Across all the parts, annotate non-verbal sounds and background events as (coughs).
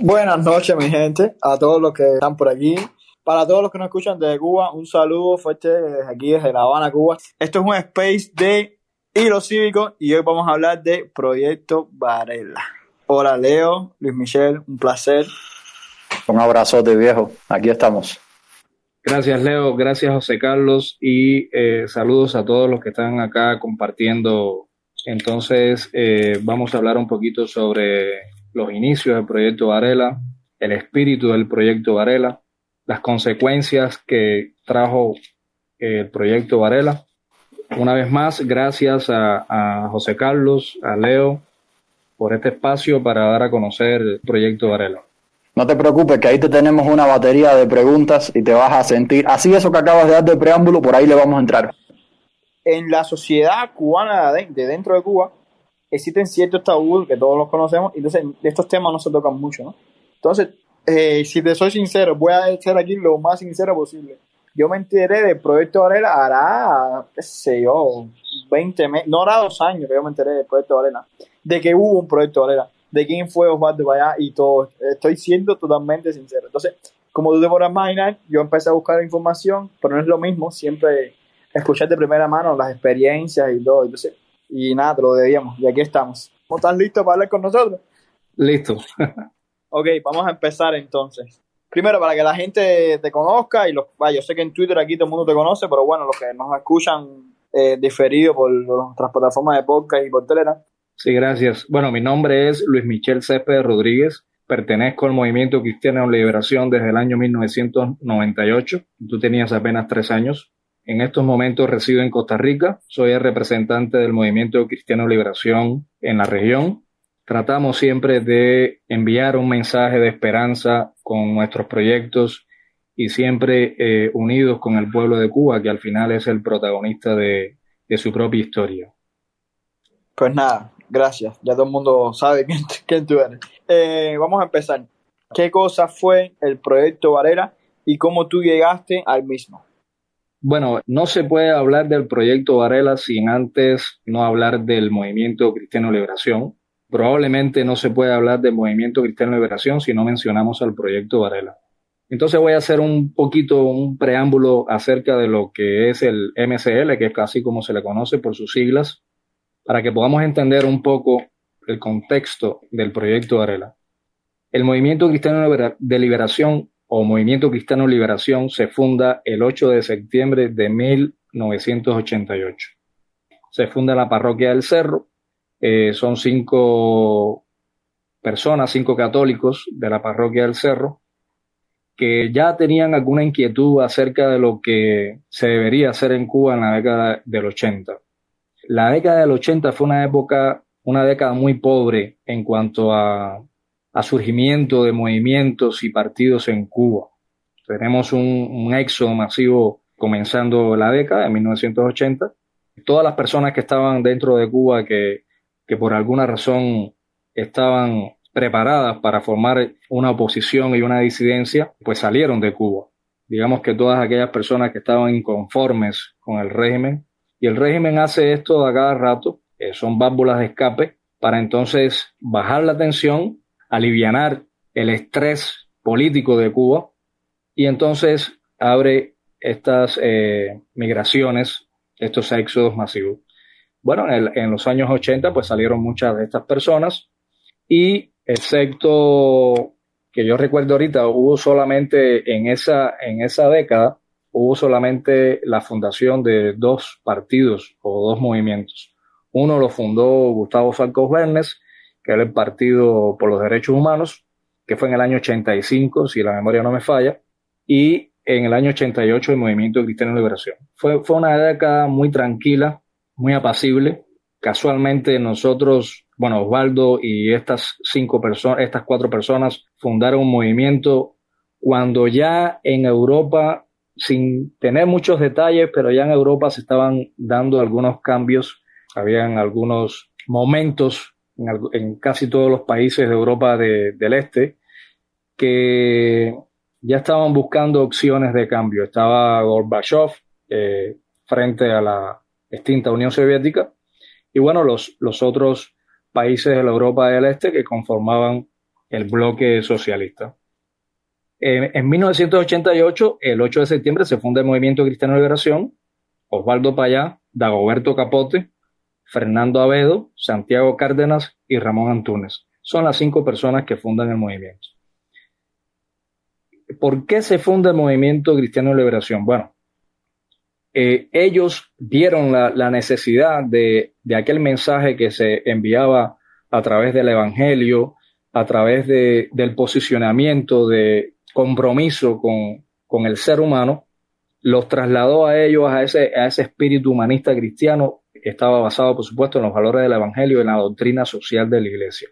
Buenas noches, mi gente, a todos los que están por aquí. Para todos los que nos escuchan desde Cuba, un saludo fuerte desde aquí, desde La Habana, Cuba. Esto es un space de Hilo Cívico y hoy vamos a hablar de Proyecto Varela. Hola, Leo, Luis Michel, un placer. Un abrazote, viejo. Aquí estamos. Gracias, Leo. Gracias, José Carlos. Y eh, saludos a todos los que están acá compartiendo. Entonces, eh, vamos a hablar un poquito sobre los inicios del proyecto Varela, el espíritu del proyecto Varela, las consecuencias que trajo eh, el proyecto Varela. Una vez más, gracias a, José Carlos, a Leo, por este espacio para dar a conocer el proyecto Varela. No te preocupes, que ahí te tenemos una batería de preguntas y te vas a sentir. Así eso que acabas de dar de preámbulo, por ahí le vamos a entrar. En la sociedad cubana de, dentro de Cuba existen ciertos tabúes que todos los conocemos, y entonces estos temas no se tocan mucho, ¿no? Entonces, eh, si te soy sincero, voy a ser aquí lo más sincero posible. Yo me enteré del proyecto Varela hará, qué sé yo, 20 meses, no hará dos años que yo me enteré del proyecto Varela, de que hubo un proyecto Varela, de quién fue Osvaldo Vallá y todo. Estoy siendo totalmente sincero. Entonces, como tú te podrás imaginar, yo empecé a buscar información, pero no es lo mismo siempre escuchar de primera mano las experiencias y todo. Entonces, y nada, te lo debíamos. Y aquí estamos. ¿Están listos para hablar con nosotros? Listo. (laughs) Ok, vamos a empezar entonces. Primero, para que la gente te conozca y los, yo sé que en Twitter aquí todo el mundo te conoce, pero bueno, los que nos escuchan eh, diferido por otras plataformas de podcast y por Telegram. Sí, gracias. Bueno, mi nombre es Luis Michel Céspedes Rodríguez. Pertenezco al Movimiento Cristiano de Liberación desde el año 1998. Tú tenías apenas tres años. En estos momentos resido en Costa Rica. Soy el representante del Movimiento Cristiano Liberación en la región tratamos siempre de enviar un mensaje de esperanza con nuestros proyectos y siempre eh, unidos con el pueblo de Cuba, que al final es el protagonista de, su propia historia. Pues nada, gracias. Ya todo el mundo sabe (laughs) quién, tú eres. Eh, vamos a empezar. ¿Qué cosa fue el proyecto Varela y cómo tú llegaste al mismo? Bueno, no se puede hablar del proyecto Varela sin antes no hablar del movimiento Cristiano Liberación, probablemente no se puede hablar del movimiento Cristiano Liberación si no mencionamos al proyecto Varela. Entonces voy a hacer un poquito un preámbulo acerca de lo que es el MCL, que es casi como se le conoce por sus siglas, para que podamos entender un poco el contexto del proyecto Varela. El movimiento cristiano de liberación o movimiento cristiano liberación se funda el 8 de septiembre de 1988. Se funda la parroquia del Cerro eh, son cinco personas, cinco católicos de la parroquia del Cerro, que ya tenían alguna inquietud acerca de lo que se debería hacer en Cuba en la década del 80. La década del 80 fue una época, una década muy pobre en cuanto a, a surgimiento de movimientos y partidos en Cuba. Tenemos un, un éxodo masivo comenzando la década de 1980. Todas las personas que estaban dentro de Cuba que que por alguna razón estaban preparadas para formar una oposición y una disidencia, pues salieron de Cuba. Digamos que todas aquellas personas que estaban inconformes con el régimen, y el régimen hace esto a cada rato, eh, son válvulas de escape, para entonces bajar la tensión, alivianar el estrés político de Cuba, y entonces abre estas eh, migraciones, estos éxodos masivos. Bueno, en, los años 80 pues salieron muchas de estas personas y excepto que yo recuerdo ahorita, hubo solamente en esa, en esa década, hubo solamente la fundación de dos partidos o dos movimientos. Uno lo fundó Gustavo Falcos Bernes, que era el Partido por los Derechos Humanos, que fue en el año 85, si la memoria no me falla, y en el año 88 el Movimiento Cristiano de Liberación. Fue, fue una década muy tranquila, muy apacible. Casualmente nosotros, bueno, Osvaldo y estas cinco personas, estas cuatro personas fundaron un movimiento cuando ya en Europa, sin tener muchos detalles, pero ya en Europa se estaban dando algunos cambios, habían algunos momentos en, casi todos los países de Europa del Este que ya estaban buscando opciones de cambio. Estaba Gorbachev eh, frente a la extinta Unión Soviética, y bueno, los, los otros países de la Europa del Este que conformaban el bloque socialista. en 1988, el 8 de septiembre, se funda el Movimiento Cristiano de Liberación. Osvaldo Payá, Dagoberto Capote, Fernando Avedo, Santiago Cárdenas y Ramón Antúnez. Son las cinco personas que fundan el movimiento. ¿Por qué se funda el Movimiento Cristiano de Liberación? Bueno, eh, ellos vieron la, necesidad de, aquel mensaje que se enviaba a través del Evangelio, a través del posicionamiento de compromiso con, con, el ser humano, los trasladó a ellos a ese, espíritu humanista cristiano estaba basado, por supuesto, en los valores del Evangelio y en la doctrina social de la Iglesia.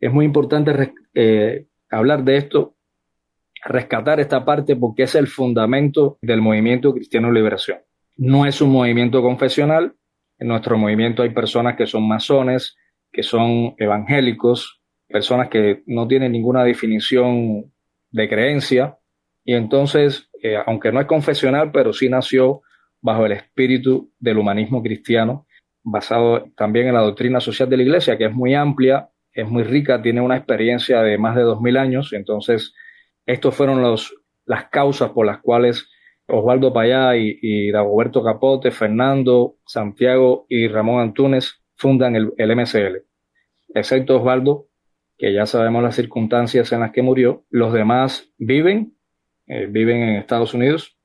Es muy importante eh, hablar de esto, rescatar esta parte porque es el fundamento del movimiento cristiano liberación. No es un movimiento confesional. En nuestro movimiento hay personas que son masones, que son evangélicos, personas que no tienen ninguna definición de creencia. Y entonces, eh, aunque no es confesional, pero sí nació bajo el espíritu del humanismo cristiano, basado también en la doctrina social de la Iglesia, que es muy amplia, es muy rica, tiene una experiencia de más de dos mil años. Entonces, estos fueron los, las causas por las cuales Osvaldo Payá y, Dagoberto Capote, Fernando, Santiago y Ramón Antúnez fundan el, MCL. Excepto Osvaldo, que ya sabemos las circunstancias en las que murió. Los demás viven, eh, viven en Estados Unidos.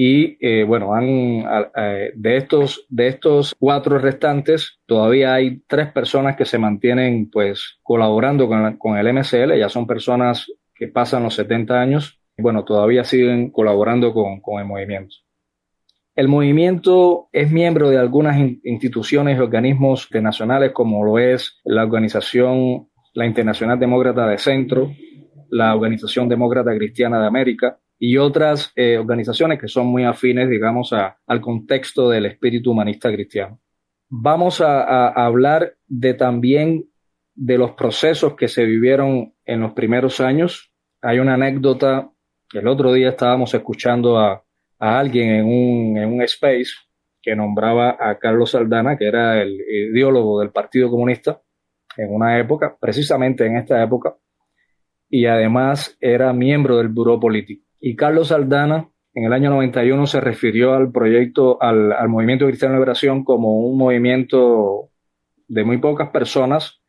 Y eh, bueno, de, estos, de estos cuatro restantes, todavía hay tres personas que se mantienen pues colaborando con, con el MCL, ya son personas que pasan los 70 años bueno, todavía siguen colaborando con, el movimiento. El movimiento es miembro de algunas instituciones y organismos internacionales como lo es la organización, la Internacional Demócrata de Centro, la Organización Demócrata Cristiana de América y otras eh, organizaciones que son muy afines, digamos, al contexto del espíritu humanista cristiano. Vamos a hablar de también de los procesos que se vivieron en los primeros años. Hay una anécdota el otro día estábamos escuchando a, alguien en un, en un space que nombraba a Carlos Saldana, que era el ideólogo del Partido Comunista en una época, precisamente en esta época, y además era miembro del Buró Político. Y Carlos Saldana en el año 91 se refirió al proyecto, al, Movimiento Cristiano de Liberación como un movimiento de muy pocas personas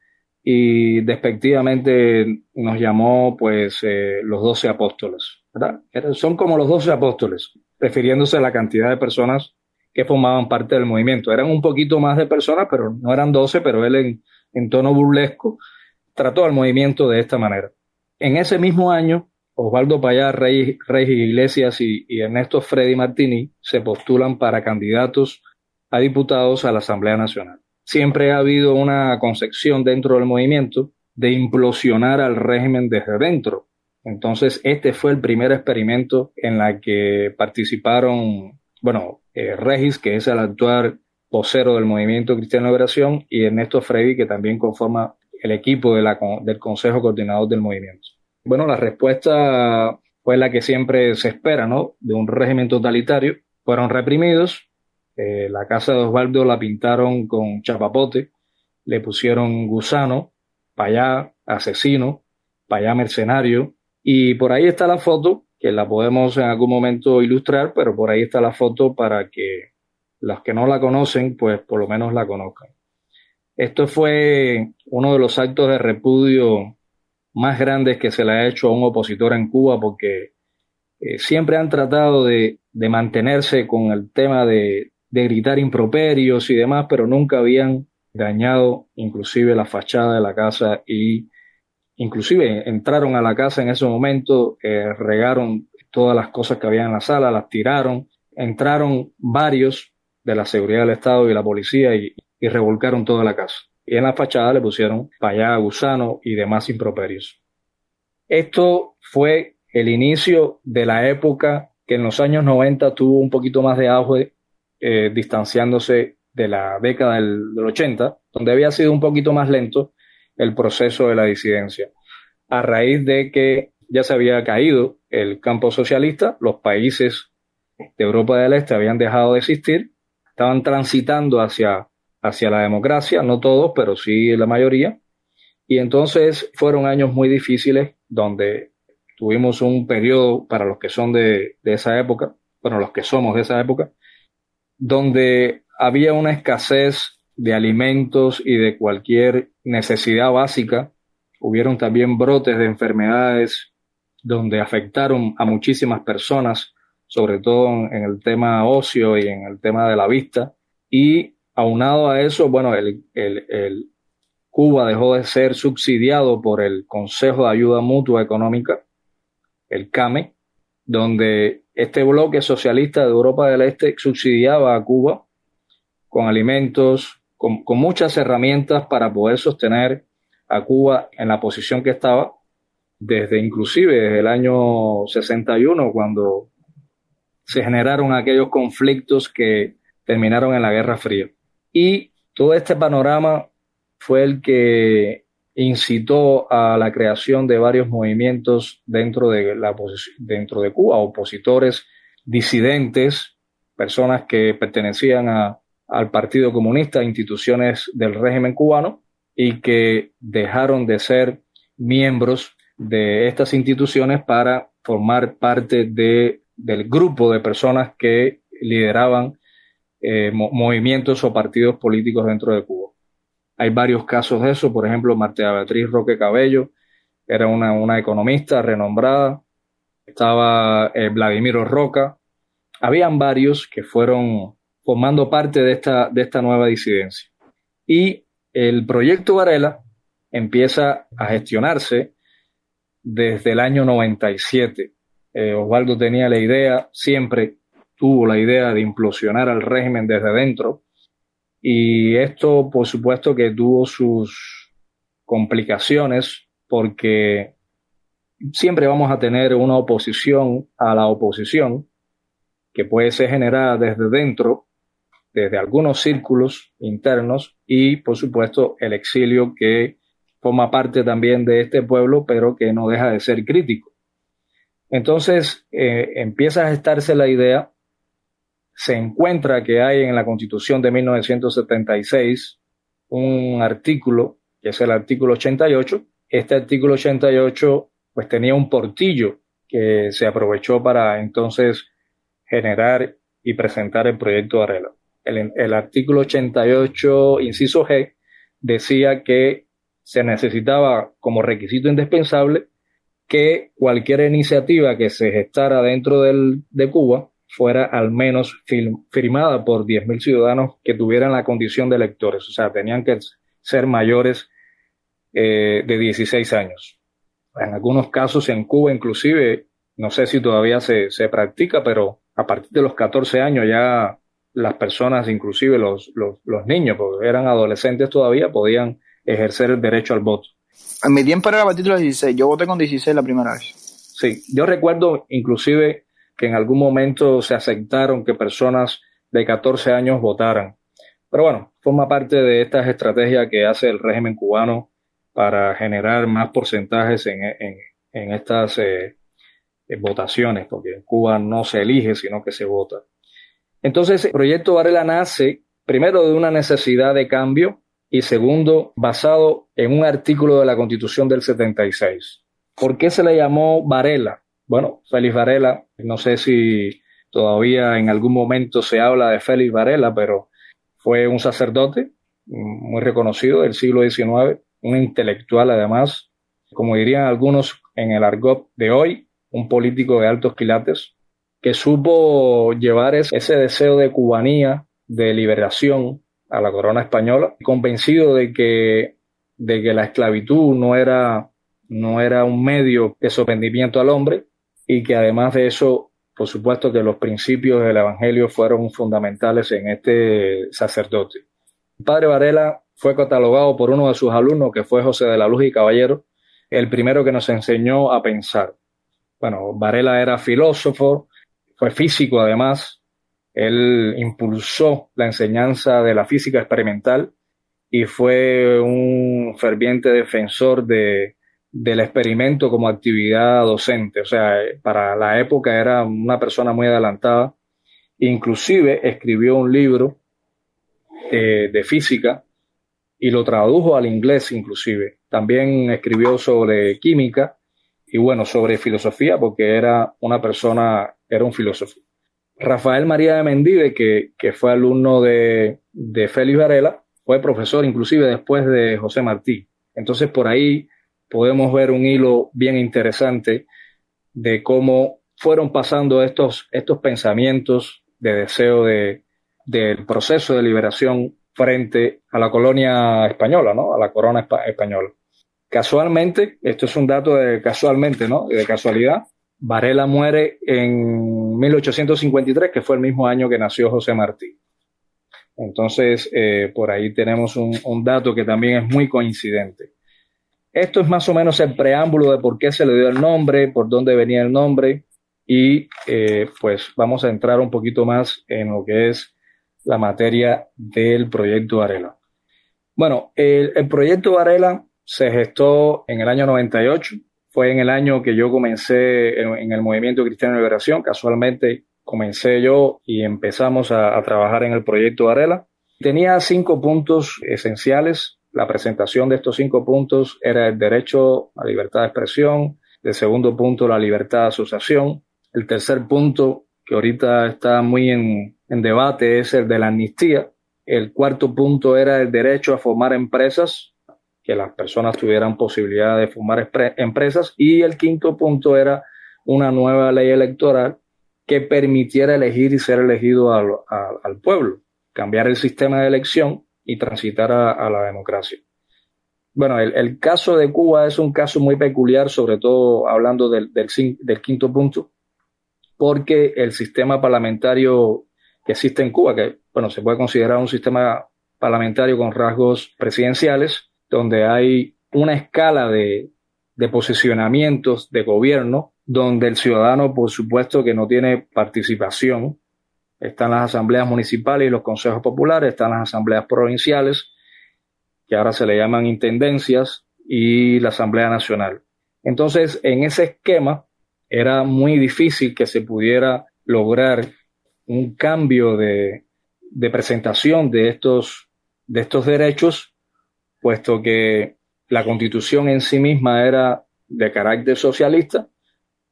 y despectivamente nos llamó pues eh, los doce apóstoles. Son como los doce apóstoles, refiriéndose a la cantidad de personas que formaban parte del movimiento. Eran un poquito más de personas, pero no eran doce, pero él en, tono burlesco trató al movimiento de esta manera. En ese mismo año, Osvaldo Payá, Rey, Iglesias y, Ernesto Freddy Martini se postulan para candidatos a diputados a la Asamblea Nacional. Siempre ha habido una concepción dentro del movimiento de implosionar al régimen desde dentro, entonces, este fue el primer experimento en la que participaron, bueno, eh, Regis, que es el actual vocero del Movimiento Cristiano de Liberación, y Ernesto Freddy, que también conforma el equipo del Consejo Coordinador del Movimiento. Bueno, la respuesta fue la que siempre se espera, ¿no? De un régimen totalitario. Fueron reprimidos. Eh, la casa de Osvaldo la pintaron con chapapote, le pusieron gusano, payá, asesino, payá mercenario, y por ahí está la foto, que la podemos en algún momento ilustrar, pero por ahí está la foto para que los que no la conocen, pues por lo menos la conozcan. Esto fue uno de los actos de repudio más grandes que se le ha hecho a un opositor en Cuba, porque eh, siempre han tratado de, de, mantenerse con el tema de, gritar improperios y demás, pero nunca habían dañado inclusive la fachada de la casa y Inclusive entraron a la casa en ese momento, eh, regaron todas las cosas que había en la sala, las tiraron, entraron varios de la seguridad del Estado y la policía y, revolcaron toda la casa. Y en la fachada le pusieron payá, gusano y demás improperios. Esto fue el inicio de la época que en los años 90 tuvo un poquito más de auge, eh, distanciándose de la década del, del 80, donde había sido un poquito más lento, el proceso de la disidencia. A raíz de que ya se había caído el campo socialista, los países de Europa del Este habían dejado de existir, estaban transitando hacia, hacia la democracia, no todos, pero sí la mayoría, Y entonces fueron años muy difíciles donde tuvimos un periodo para los que son de, de esa época, bueno, los que somos de esa época, donde había una escasez de alimentos y de cualquier necesidad básica. Hubieron también brotes de enfermedades donde afectaron a muchísimas personas, sobre todo en el tema óseo y en el tema de la vista. Y aunado a eso, bueno, el, Cuba dejó de ser subsidiado por el Consejo de Ayuda Mutua Económica, el CAME, donde este bloque socialista de Europa del Este subsidiaba a Cuba con alimentos, con, con, muchas herramientas para poder sostener a Cuba en la posición que estaba, desde inclusive desde el año 61, cuando se generaron aquellos conflictos que terminaron en la Guerra Fría. Y todo este panorama fue el que incitó a la creación de varios movimientos dentro de, la, dentro de Cuba, opositores disidentes, personas que pertenecían a, al Partido Comunista, instituciones del régimen cubano, y que dejaron de ser miembros de estas instituciones para formar parte de, del grupo de personas que lideraban eh, movimientos o partidos políticos dentro de Cuba. Hay varios casos de eso, por ejemplo, Marta Beatriz Roque Cabello era una, una economista renombrada, estaba eh, Vladimiro Roca, habían varios que fueron formando parte de esta, de esta nueva disidencia. Y el proyecto Varela empieza a gestionarse desde el año 97. Eh, Osvaldo tenía la idea, siempre tuvo la idea de implosionar al régimen desde dentro y esto, por supuesto, que tuvo sus complicaciones porque siempre vamos a tener una oposición a la oposición que puede ser generada desde dentro, desde algunos círculos internos y, por supuesto, el exilio que forma parte también de este pueblo, pero que no deja de ser crítico. Entonces, eh, empieza a gestarse la idea se encuentra que hay en la Constitución de 1976 un artículo, que es el artículo 88. Este artículo 88 pues tenía un portillo que se aprovechó para entonces generar y presentar el proyecto de arreglo. El, el artículo 88, inciso G, decía que se necesitaba como requisito indispensable que cualquier iniciativa que se gestara dentro del, de Cuba fuera al menos firmada por 10.000 ciudadanos que tuvieran la condición de electores, o sea, tenían que ser mayores eh, de 16 años. En algunos casos en Cuba inclusive, no sé si todavía se, se practica, pero a partir de los 14 años ya las personas, inclusive los, los, los niños, porque eran adolescentes todavía, podían ejercer el derecho al voto. En mi tiempo era a partir de los 16, yo voté con 16 la primera vez. Sí, yo recuerdo inclusive que en algún momento se aceptaron que personas de 14 años votaran. Pero bueno, forma parte de estas estrategias que hace el régimen cubano para generar más porcentajes en, en, estas eh, votaciones, porque en Cuba no se elige, sino que se vota. Entonces, el proyecto Varela nace primero de una necesidad de cambio y segundo, basado en un artículo de la Constitución del 76. ¿Por qué se le llamó Varela? Bueno, Félix Varela, no sé si todavía en algún momento se habla de Félix Varela, pero fue un sacerdote muy reconocido del siglo XIX, un intelectual además, como dirían algunos en el argot de hoy, un político de altos quilates, que supo llevar ese deseo de cubanía, de liberación a la corona española, convencido de que, de que la esclavitud no era, no era un medio de sometimiento al hombre, y que además de eso, por supuesto que los principios del Evangelio fueron fundamentales en este sacerdote. Padre Varela fue catalogado por uno de sus alumnos, que fue José de la Luz y Caballero, el primero que nos enseñó a pensar. Bueno, Varela era filósofo, fue físico además, él impulsó la enseñanza de la física experimental y fue un ferviente defensor de, del experimento como actividad docente. O sea, para la época era una persona muy adelantada. Inclusive escribió un libro eh, de física y lo tradujo al inglés inclusive. también escribió sobre química y bueno, sobre filosofía, porque era una persona, era un filósofo. Rafael María de Mendive, que, que fue alumno de, de Félix Varela, fue profesor inclusive después de José Martí. Entonces por ahí podemos ver un hilo bien interesante de cómo fueron pasando estos, estos pensamientos de deseo de, del proceso de liberación frente a la colonia española, ¿no? A la corona española. Casualmente, esto es un dato de casualmente, ¿no? De casualidad, Varela muere en 1853, que fue el mismo año que nació José Martí. Entonces, eh, por ahí tenemos un, un, dato que también es muy coincidente. Esto es más o menos el preámbulo de por qué se le dio el nombre, por dónde venía el nombre, y eh, pues vamos a entrar un poquito más en lo que es la materia del proyecto Varela. Bueno, el, proyecto Varela se gestó en el año 98, fue en el año que yo comencé en, en el movimiento Cristiano de Liberación, casualmente comencé yo y empezamos a, a trabajar en el proyecto Varela. Tenía cinco puntos esenciales. La presentación de estos cinco puntos era el derecho a libertad de expresión, el segundo punto la libertad de asociación, el tercer punto que ahorita está muy en, en debate es el de la amnistía, el cuarto punto era el derecho a formar empresas, que las personas tuvieran posibilidad de formar empresas. Y el quinto punto era una nueva ley electoral que permitiera elegir y ser elegido al, al, al pueblo, cambiar el sistema de elección y transitar a, la democracia. Bueno, el, caso de Cuba es un caso muy peculiar, sobre todo hablando del, quinto punto, porque el sistema parlamentario que existe en Cuba, que bueno, se puede considerar un sistema parlamentario con rasgos presidenciales, donde hay una escala de, de posicionamientos de gobierno donde el ciudadano, por supuesto, que no tiene participación. Están las asambleas municipales y los consejos populares, están las asambleas provinciales, que ahora se le llaman intendencias, y la Asamblea Nacional. Entonces, en ese esquema, era muy difícil que se pudiera lograr un cambio de, de presentación de estos, de estos derechos, puesto que la constitución en sí misma era de carácter socialista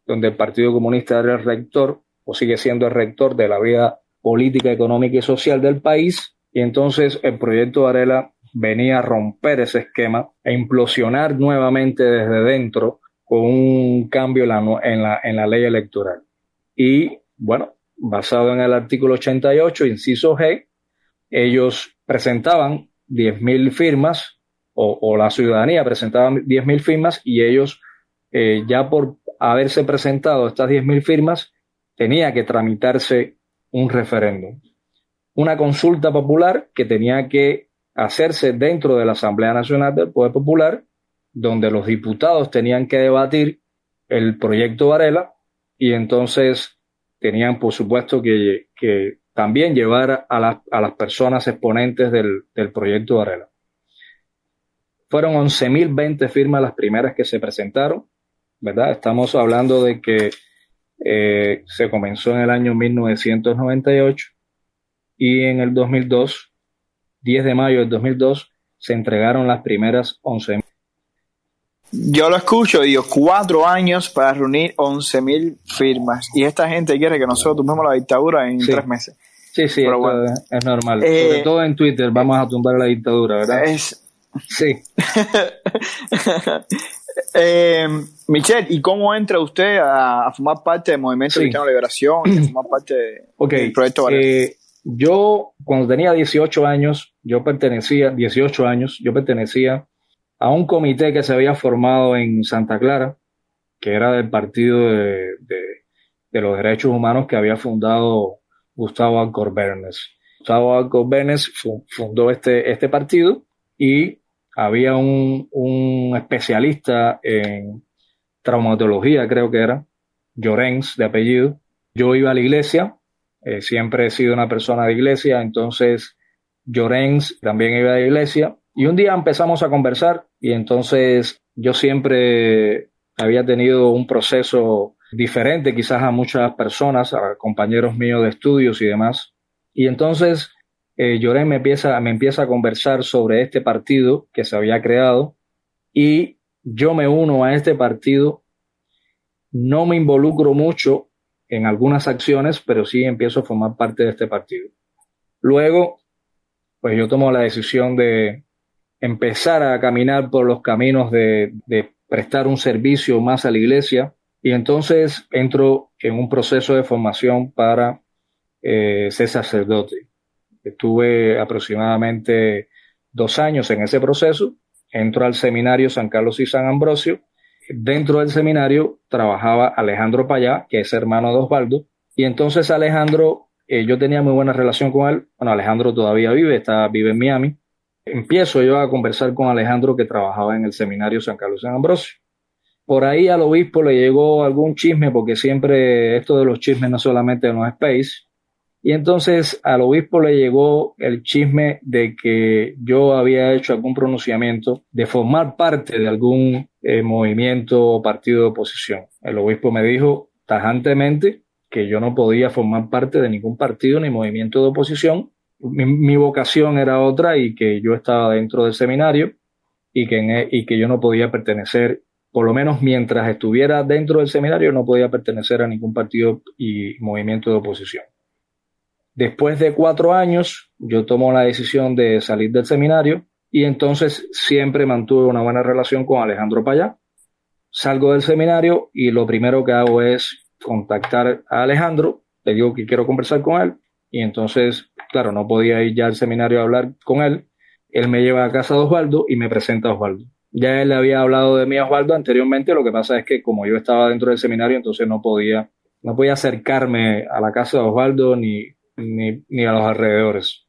donde el Partido Comunista era el rector o sigue siendo el rector de la vida política, económica y social del país. Y entonces el proyecto Varela venía a romper ese esquema e implosionar nuevamente desde dentro con un cambio en la, en la, en la ley electoral. Y bueno, basado en el artículo 88, inciso G, ellos presentaban 10.000 firmas o, o, la ciudadanía presentaba 10.000 firmas y ellos eh, ya por haberse presentado estas 10.000 firmas, tenía que tramitarse un referéndum. Una consulta popular que tenía que hacerse dentro de la Asamblea Nacional del Poder Popular, donde los diputados tenían que debatir el proyecto Varela y entonces tenían, por supuesto, que, también llevar a, las personas exponentes del, del proyecto Varela. Fueron 11.020 firmas las primeras que se presentaron ¿verdad? Estamos hablando de que eh, se comenzó en el año 1998 y en el 2002, 10 de mayo del 2002, se entregaron las primeras 11 yo lo escucho y digo, cuatro años para reunir 11.000 firmas. Y esta gente quiere que nosotros tumbemos la dictadura en sí. tres meses. Sí, sí, bueno. es normal. Eh, Sobre todo en Twitter vamos a tumbar la dictadura, ¿verdad? Es... Sí. (laughs) (laughs) Eh, Michelle, ¿y cómo entra usted a, a formar parte del Movimiento sí. Cristiano de Liberación y a formar parte (clears throat) okay. del proyecto? Eh, yo, cuando tenía 18 años, yo pertenecía, 18 años, yo pertenecía a un comité que se había formado en Santa Clara, que era del Partido de, de, de los Derechos Humanos que había fundado Gustavo Alcorbernes. Gustavo Alcorbernes fundó este, este partido y había un, un especialista en traumatología, creo que era, Llorens de apellido. Yo iba a la iglesia, eh, siempre he sido una persona de iglesia, entonces Llorens también iba a la iglesia. Y un día empezamos a conversar y entonces yo siempre había tenido un proceso diferente quizás a muchas personas, a compañeros míos de estudios y demás. Y entonces eh, Llorén me empieza, me empieza a conversar sobre este partido que se había creado y yo me uno a este partido, no me involucro mucho en algunas acciones, pero sí empiezo a formar parte de este partido. Luego, pues yo tomo la decisión de empezar a caminar por los caminos de, prestar un servicio más a la iglesia y entonces entro en un proceso de formación para eh, ser sacerdote. Estuve aproximadamente dos años en ese proceso, entro al seminario San Carlos y San Ambrosio. Dentro del seminario trabajaba Alejandro Payá, que es hermano de Osvaldo, y entonces Alejandro, eh, yo tenía muy buena relación con él. Bueno, Alejandro todavía vive, está, vive en Miami. Empiezo yo a conversar con Alejandro, que trabajaba en el seminario San Carlos y San Ambrosio. Por ahí al obispo le llegó algún chisme, porque siempre esto de los chismes no solamente en los space, y entonces al obispo le llegó el chisme de que yo había hecho algún pronunciamiento de formar parte de algún eh, movimiento o partido de oposición. El obispo me dijo tajantemente que yo no podía formar parte de ningún partido ni movimiento de oposición. Mi, vocación era otra y que yo estaba dentro del seminario y que, e, y que yo no podía pertenecer, por lo menos mientras estuviera dentro del seminario, no podía pertenecer a ningún partido y movimiento de oposición. Después de cuatro años, yo tomo la decisión de salir del seminario y entonces siempre mantuve una buena relación con Alejandro Payá. Salgo del seminario y lo primero que hago es contactar a Alejandro, le digo que quiero conversar con él y entonces, claro, no podía ir ya al seminario a hablar con él. Él me lleva a casa de Osvaldo y me presenta a Osvaldo. Ya él le había hablado de mí a Osvaldo anteriormente, lo que pasa es que como yo estaba dentro del seminario, entonces no podía, no podía acercarme a la casa de Osvaldo ni ni, a los alrededores.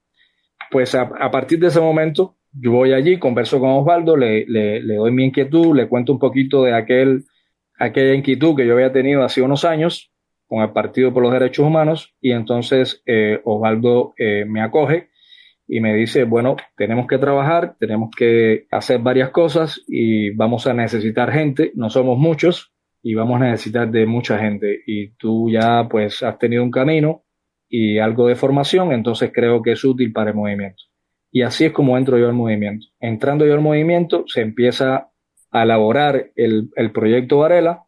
Pues a, partir de ese momento, yo voy allí, converso con Osvaldo, le, le, doy mi inquietud, le cuento un poquito de aquel, aquella inquietud que yo había tenido hace unos años con el Partido por los Derechos Humanos y entonces eh, Osvaldo eh, me acoge y me dice, bueno, tenemos que trabajar, tenemos que hacer varias cosas y vamos a necesitar gente, no somos muchos y vamos a necesitar de mucha gente y tú ya pues has tenido un camino, y algo de formación, entonces creo que es útil para el movimiento. Y así es como entro yo al movimiento. Entrando yo al movimiento, se empieza a elaborar el, el proyecto Varela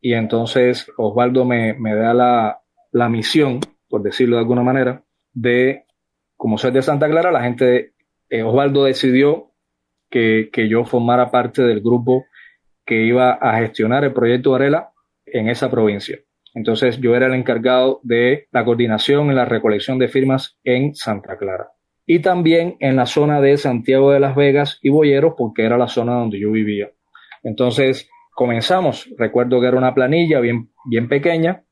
y entonces Osvaldo me, me da la, la, misión, por decirlo de alguna manera, de, como soy de Santa Clara, la gente, eh, Osvaldo decidió que, que yo formara parte del grupo que iba a gestionar el proyecto Varela en esa provincia. Entonces yo era el encargado de la coordinación en la recolección de firmas en Santa Clara. Y también en la zona de Santiago de las Vegas y Boyeros, porque era la zona donde yo vivía. Entonces comenzamos. Recuerdo que era una planilla bien, bien pequeña,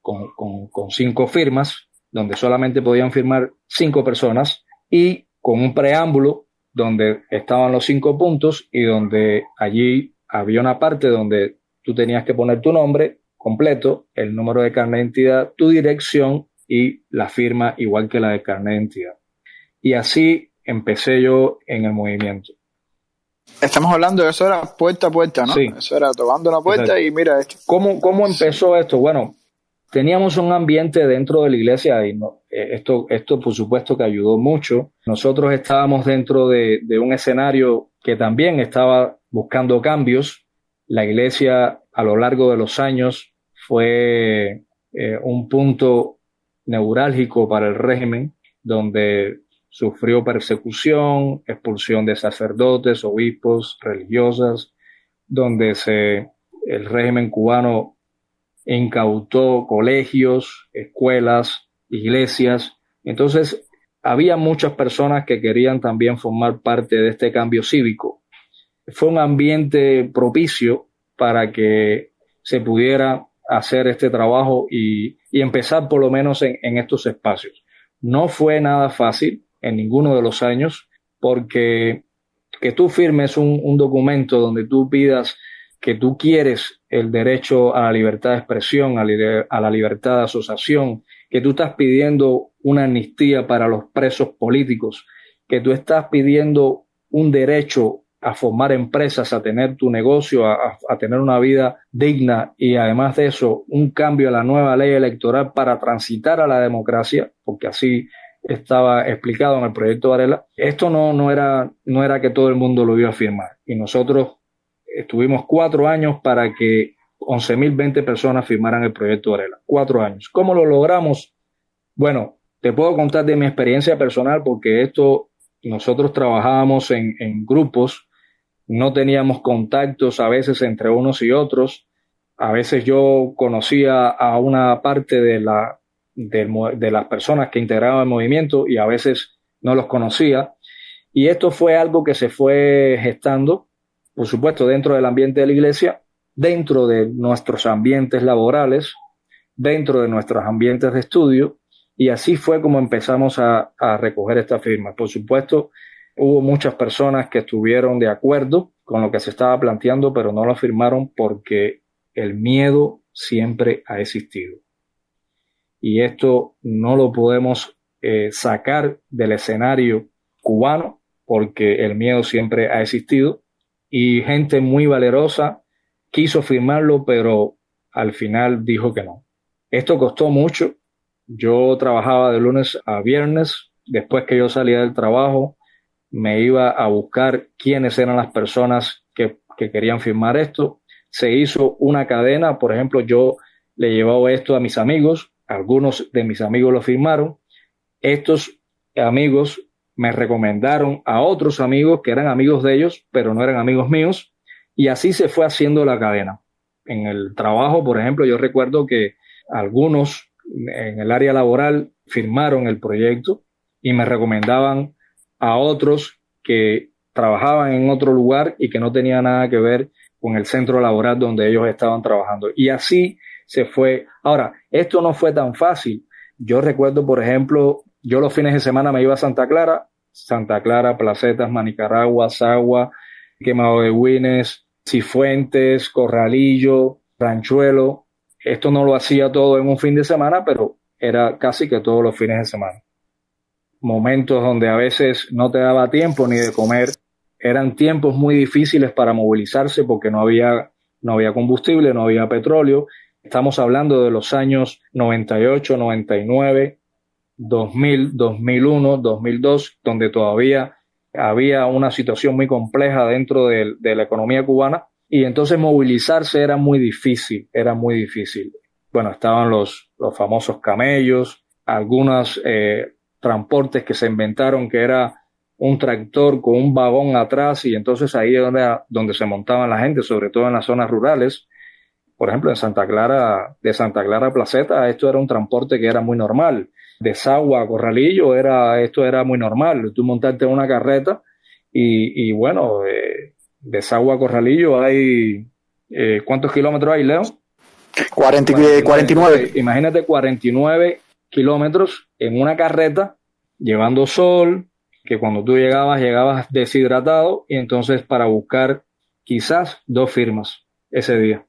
con, con cinco firmas, donde solamente podían firmar cinco personas, y con un preámbulo donde estaban los cinco puntos y donde allí había una parte donde tú tenías que poner tu nombre, completo, el número de carnet de identidad, tu dirección y la firma igual que la de carnet de identidad. Y así empecé yo en el movimiento. Estamos hablando de eso era puerta a puerta, ¿no? Sí. Eso era tocando una puerta y mira esto. ¿Cómo, ¿Cómo empezó esto? Bueno, teníamos un ambiente dentro de la iglesia y no, eh, esto, esto por supuesto que ayudó mucho. Nosotros estábamos dentro de, de un escenario que también estaba buscando cambios. La iglesia a lo largo de los años fue eh, un punto neurálgico para el régimen, donde sufrió persecución, expulsión de sacerdotes, obispos, religiosas, donde se, el régimen cubano incautó colegios, escuelas, iglesias. Entonces, había muchas personas que querían también formar parte de este cambio cívico. Fue un ambiente propicio para que se pudiera hacer este trabajo y, empezar por lo menos en, estos espacios. No fue nada fácil en ninguno de los años porque que tú firmes un, documento donde tú pidas que tú quieres el derecho a la libertad de expresión, a, a, la libertad de asociación, que tú estás pidiendo una amnistía para los presos políticos, que tú estás pidiendo un derecho a formar empresas, a tener tu negocio, a, tener una vida digna y además de eso un cambio a la nueva ley electoral para transitar a la democracia, porque así estaba explicado en el proyecto Varela, esto no, no, era, no era que todo el mundo lo iba a firmar. Y nosotros estuvimos cuatro años para que 11.020 personas firmaran el proyecto Varela. Cuatro años. ¿Cómo lo logramos? Bueno, te puedo contar de mi experiencia personal porque esto nosotros trabajábamos en, en grupos, no teníamos contactos a veces entre unos y otros. A veces yo conocía a una parte de la, de, las personas que integraban el movimiento y a veces no los conocía. Y esto fue algo que se fue gestando, por supuesto, dentro del ambiente de la iglesia, dentro de nuestros ambientes laborales, dentro de nuestros ambientes de estudio, y así fue como empezamos a, a recoger esta firma. Por supuesto, hubo muchas personas que estuvieron de acuerdo con lo que se estaba planteando, pero no lo firmaron porque el miedo siempre ha existido y esto no lo podemos eh, sacar del escenario cubano porque el miedo siempre ha existido y gente muy valerosa quiso firmarlo pero al final dijo que no. Esto costó mucho. Yo trabajaba de lunes a viernes. Después que yo salía del trabajo, me iba a buscar quiénes eran las personas que, que querían firmar esto. Se hizo una cadena. Por ejemplo, yo le llevaba esto a mis amigos algunos de mis amigos lo firmaron. Estos amigos me recomendaron a otros amigos que eran amigos de ellos, pero no eran amigos míos. Y así se fue haciendo la cadena. En el trabajo, por ejemplo, yo recuerdo que algunos en el área laboral firmaron el proyecto y me recomendaban a otros que trabajaban en otro lugar y que no tenía nada que ver con el centro laboral donde ellos estaban trabajando. Y así se fue. Ahora, esto no fue tan fácil. Yo recuerdo, por ejemplo, yo los fines de semana me iba a Santa Clara, Santa Clara, Placetas, Manicaragua, Sagua, Quemado de Wines, Cifuentes, Corralillo, Ranchuelo. Esto no lo hacía todo en un fin de semana, pero era casi que todos los fines de semana. Momentos donde a veces no te daba tiempo ni de comer. Eran tiempos muy difíciles para movilizarse porque no había, no había combustible, no había petróleo Estamos hablando de los años 98, 99, 2000, 2001, 2002, donde todavía había una situación muy compleja dentro de, la economía cubana y entonces movilizarse era muy difícil, era muy difícil. Bueno, estaban los, los famosos camellos, algunos eh, transportes que se inventaron que era un tractor con un vagón atrás y entonces ahí era donde se montaban la gente, sobre todo en las zonas rurales por ejemplo, en Santa Clara, de Santa Clara a Placeta, esto era un transporte que era muy normal. De Sagua a Corralillo, era, esto era muy normal. Tú montarte en una carreta y, bueno, eh, de Sagua a Corralillo hay, eh, ¿cuántos kilómetros hay, Leo? 49. Imagínate 49 kilómetros en una carreta, llevando sol, que cuando tú llegabas, llegabas deshidratado y entonces para buscar quizás dos firmas ese día.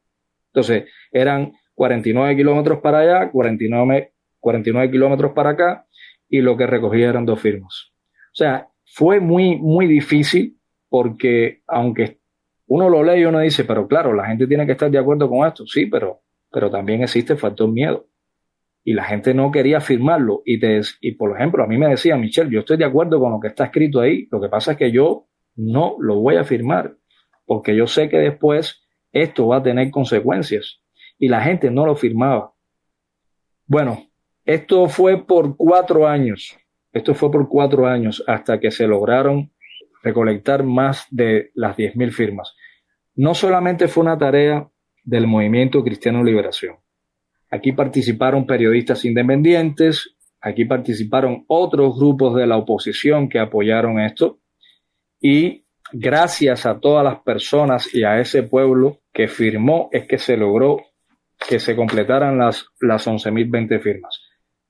Entonces, eran 49 kilómetros para allá, 49, 49 kilómetros para acá, y lo que recogía eran dos firmas. O sea, fue muy, muy difícil porque aunque uno lo lee y uno dice, pero claro, la gente tiene que estar de acuerdo con esto, sí, pero, pero también existe el factor miedo. Y la gente no quería firmarlo. Y, te, y por ejemplo, a mí me decía, Michelle, yo estoy de acuerdo con lo que está escrito ahí, lo que pasa es que yo no lo voy a firmar, porque yo sé que después esto va a tener consecuencias. Y la gente no lo firmaba. Bueno, esto fue por cuatro años. Esto fue por cuatro años hasta que se lograron recolectar más de las 10.000 firmas. No solamente fue una tarea del movimiento Cristiano Liberación. Aquí participaron periodistas independientes, aquí participaron otros grupos de la oposición que apoyaron esto y gracias a todas las personas y a ese pueblo que firmó es que se logró que se completaran las, las 11.020 firmas.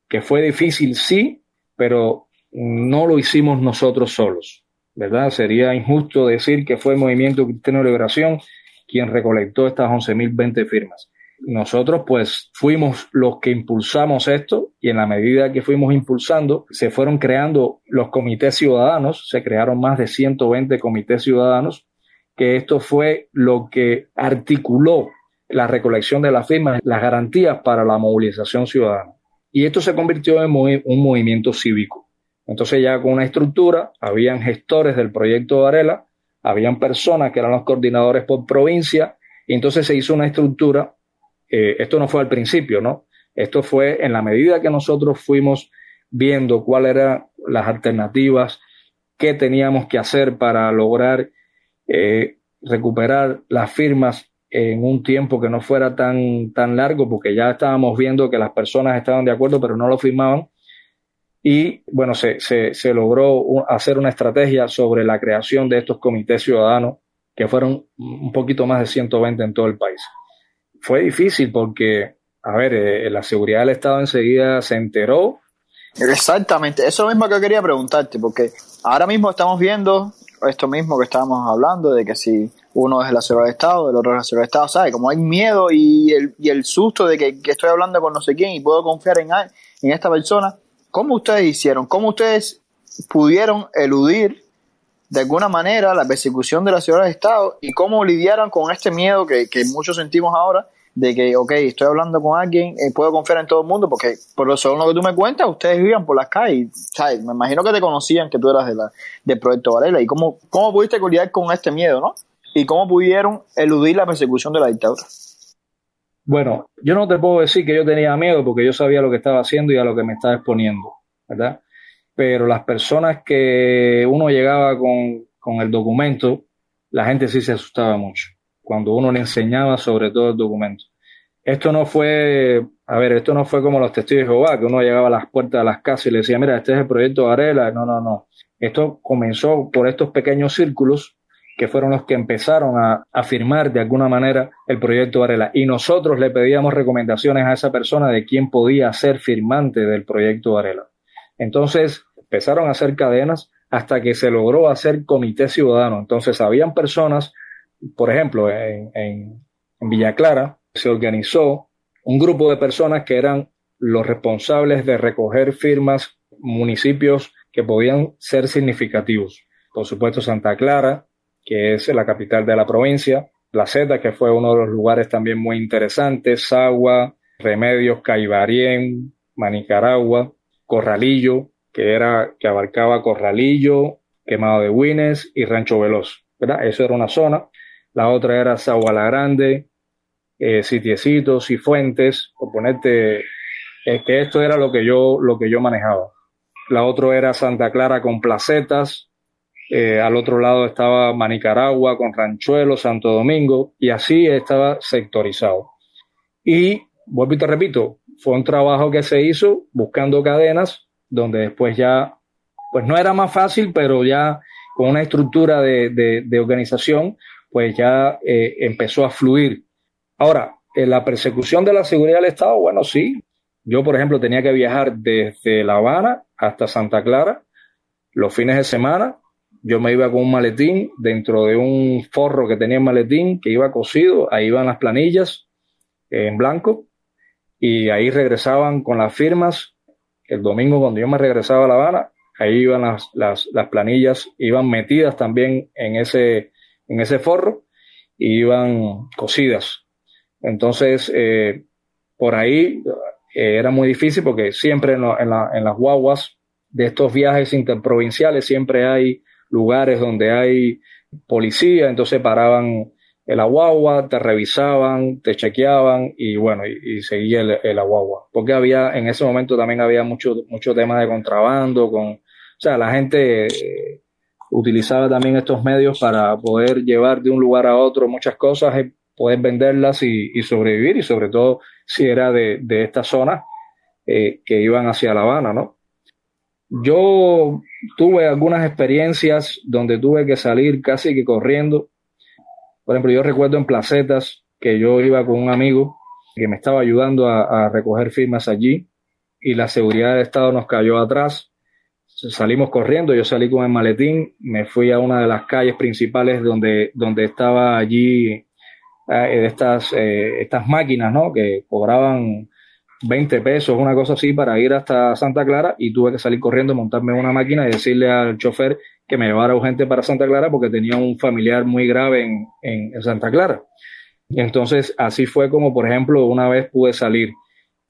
Que fue difícil, sí, pero no lo hicimos nosotros solos, ¿verdad? Sería injusto decir que fue el Movimiento Cristiano de Liberación quien recolectó estas 11.020 firmas. Nosotros pues fuimos los que impulsamos esto y en la medida que fuimos impulsando se fueron creando los comités ciudadanos, se crearon más de 120 comités ciudadanos, que esto fue lo que articuló la recolección de las firmas, las garantías para la movilización ciudadana. Y esto se convirtió en un movimiento cívico. Entonces ya con una estructura, habían gestores del proyecto Varela, habían personas que eran los coordinadores por provincia, y entonces se hizo una estructura. Eh, esto no fue al principio, ¿no? Esto fue en la medida que nosotros fuimos viendo cuáles eran las alternativas, qué teníamos que hacer para lograr eh, recuperar las firmas en un tiempo que no fuera tan, tan largo, porque ya estábamos viendo que las personas estaban de acuerdo, pero no lo firmaban. Y bueno, se, se, se logró hacer una estrategia sobre la creación de estos comités ciudadanos, que fueron un poquito más de 120 en todo el país. Fue difícil porque, a ver, eh, la seguridad del Estado enseguida se enteró. Exactamente, eso mismo que quería preguntarte, porque ahora mismo estamos viendo esto mismo que estábamos hablando, de que si uno es el asesor del Estado, el otro es el asesor del Estado, ¿sabes? Como hay miedo y el, y el susto de que, estoy hablando con no sé quién y puedo confiar en, en esta persona, ¿cómo ustedes hicieron? ¿Cómo ustedes pudieron eludir de alguna manera la persecución de la ciudad del Estado y cómo lidiaron con este miedo que, que muchos sentimos ahora de que, ok, estoy hablando con alguien, eh, puedo confiar en todo el mundo, porque por lo según lo que tú me cuentas, ustedes vivían por las calles, ¿sabes? Me imagino que te conocían que tú eras de la, del proyecto Varela. ¿Y cómo, cómo pudiste lidiar con este miedo, no? ¿Y cómo pudieron eludir la persecución de la dictadura? Bueno, yo no te puedo decir que yo tenía miedo porque yo sabía lo que estaba haciendo y a lo que me estaba exponiendo, ¿verdad? Pero las personas que uno llegaba con, con el documento, la gente sí se asustaba mucho cuando uno le enseñaba sobre todo el documento. Esto no fue, a ver, esto no fue como los testigos de Jehová, que uno llegaba a las puertas de las casas y le decía, mira, este es el proyecto Varela. No, no, no. Esto comenzó por estos pequeños círculos que fueron los que empezaron a, a firmar de alguna manera el proyecto Varela. Y nosotros le pedíamos recomendaciones a esa persona de quién podía ser firmante del proyecto Varela. Entonces empezaron a hacer cadenas hasta que se logró hacer comité ciudadano. Entonces habían personas por ejemplo, en, Villa Clara se organizó un grupo de personas que eran los responsables de recoger firmas municipios que podían ser significativos. Por supuesto, Santa Clara, que es la capital de la provincia, La Zeta, que fue uno de los lugares también muy interesantes, Sagua, Remedios, Caibarien, Manicaragua, Corralillo, que era, que abarcaba Corralillo, Quemado de Wines y Rancho Veloz. ¿verdad? Eso era una zona la otra era Zaguala Grande, eh, Sitiecitos y Fuentes, por ponerte, es que esto era lo que yo, lo que yo manejaba. La otra era Santa Clara con placetas, eh, al otro lado estaba Manicaragua con Ranchuelo, Santo Domingo, y así estaba sectorizado. Y, vuelvo y te repito, fue un trabajo que se hizo buscando cadenas, donde después ya, pues no era más fácil, pero ya con una estructura de, de, organización, pues ya eh, empezó a fluir. Ahora, en la persecución de la seguridad del Estado, bueno, sí. Yo, por ejemplo, tenía que viajar desde La Habana hasta Santa Clara los fines de semana. Yo me iba con un maletín dentro de un forro que tenía el maletín que iba cosido. Ahí iban las planillas en blanco y ahí regresaban con las firmas. El domingo, cuando yo me regresaba a La Habana, ahí iban las, las, las planillas, iban metidas también en ese, en ese forro y iban cocidas. Entonces, eh, por ahí eh, era muy difícil porque siempre en, en, en, las guaguas de estos viajes interprovinciales siempre hay lugares donde hay policía, entonces paraban el guagua, te revisaban, te chequeaban y bueno, y, seguía el, el guagua. Porque había, en ese momento también había mucho, mucho tema de contrabando con, o sea, la gente eh, utilizaba también estos medios para poder llevar de un lugar a otro muchas cosas, y poder venderlas y, sobrevivir, y sobre todo si era de, de esta zona eh, que iban hacia La Habana, ¿no? Yo tuve algunas experiencias donde tuve que salir casi que corriendo. Por ejemplo, yo recuerdo en placetas que yo iba con un amigo que me estaba ayudando a, recoger firmas allí y la seguridad del Estado nos cayó atrás salimos corriendo, yo salí con el maletín, me fui a una de las calles principales donde, donde estaba allí eh, estas, eh, estas máquinas, ¿no? Que cobraban 20 pesos, una cosa así, para ir hasta Santa Clara y tuve que salir corriendo, montarme en una máquina y decirle al chofer que me llevara urgente para Santa Clara porque tenía un familiar muy grave en, en Santa Clara. Y entonces así fue como, por ejemplo, una vez pude salir.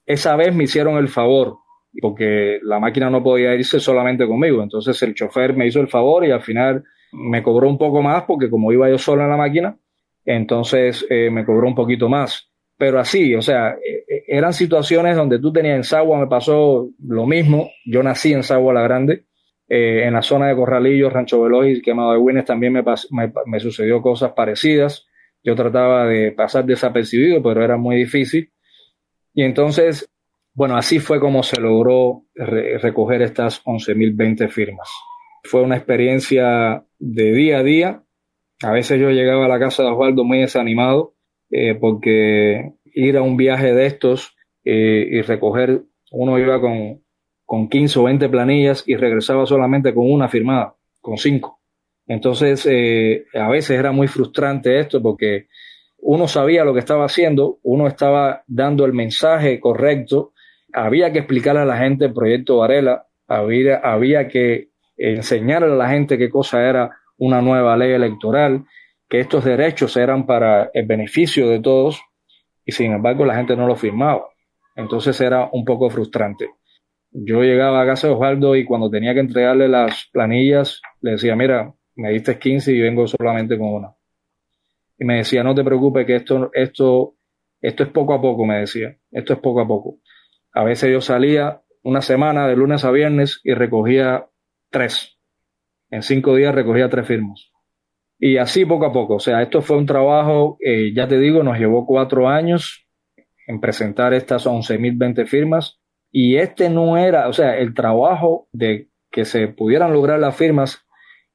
Esa vez me hicieron el favor porque la máquina no podía irse solamente conmigo. Entonces el chofer me hizo el favor y al final me cobró un poco más porque como iba yo solo en la máquina, entonces eh, me cobró un poquito más. Pero así, o sea, eh, eh, eran situaciones donde tú tenías en Sagua, me pasó lo mismo. Yo nací en Sagua la Grande, en la zona de Corralillo, Rancho Veloz y Quemado de Guines también me, me, me sucedió cosas parecidas. Yo trataba de pasar desapercibido, pero era muy difícil. Y entonces bueno, así fue como se logró recoger estas 11.020 firmas. Fue una experiencia de día a día. A veces yo llegaba a la casa de Osvaldo muy desanimado eh, porque ir a un viaje de estos eh, y recoger, uno iba con, con 15 o 20 planillas y regresaba solamente con una firmada, con cinco. Entonces, eh, a veces era muy frustrante esto porque uno sabía lo que estaba haciendo, uno estaba dando el mensaje correcto, había que explicarle a la gente el proyecto Varela, había, había que enseñarle a la gente qué cosa era una nueva ley electoral, que estos derechos eran para el beneficio de todos y sin embargo la gente no lo firmaba. Entonces era un poco frustrante. Yo llegaba a casa de Osvaldo y cuando tenía que entregarle las planillas, le decía, mira, me diste 15 y vengo solamente con una. Y me decía, no te preocupes que esto, esto, esto es poco a poco, me decía, esto es poco a poco. A veces yo salía una semana de lunes a viernes y recogía tres. En cinco días recogía tres firmas. Y así poco a poco. O sea, esto fue un trabajo, eh, ya te digo, nos llevó cuatro años en presentar estas 11.020 firmas. Y este no era, o sea, el trabajo de que se pudieran lograr las firmas,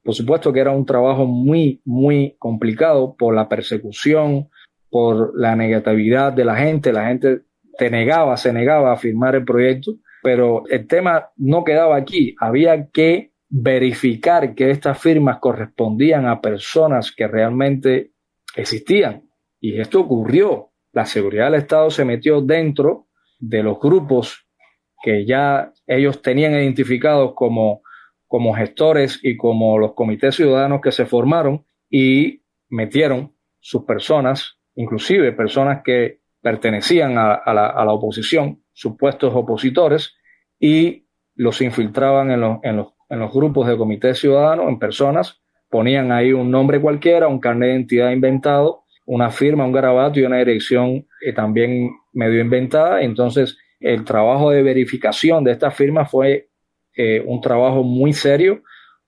por supuesto que era un trabajo muy, muy complicado por la persecución, por la negatividad de la gente. La gente se negaba, se negaba a firmar el proyecto, pero el tema no quedaba aquí, había que verificar que estas firmas correspondían a personas que realmente existían. Y esto ocurrió. La seguridad del Estado se metió dentro de los grupos que ya ellos tenían identificados como, como gestores y como los comités ciudadanos que se formaron y metieron sus personas, inclusive personas que pertenecían a, la, oposición, supuestos opositores, y los infiltraban en los, en, los, en los grupos de comité ciudadano, en personas, ponían ahí un nombre cualquiera, un carnet de identidad inventado, una firma, un garabato y una dirección eh, también medio inventada. Entonces, el trabajo de verificación de esta firma fue eh, un trabajo muy serio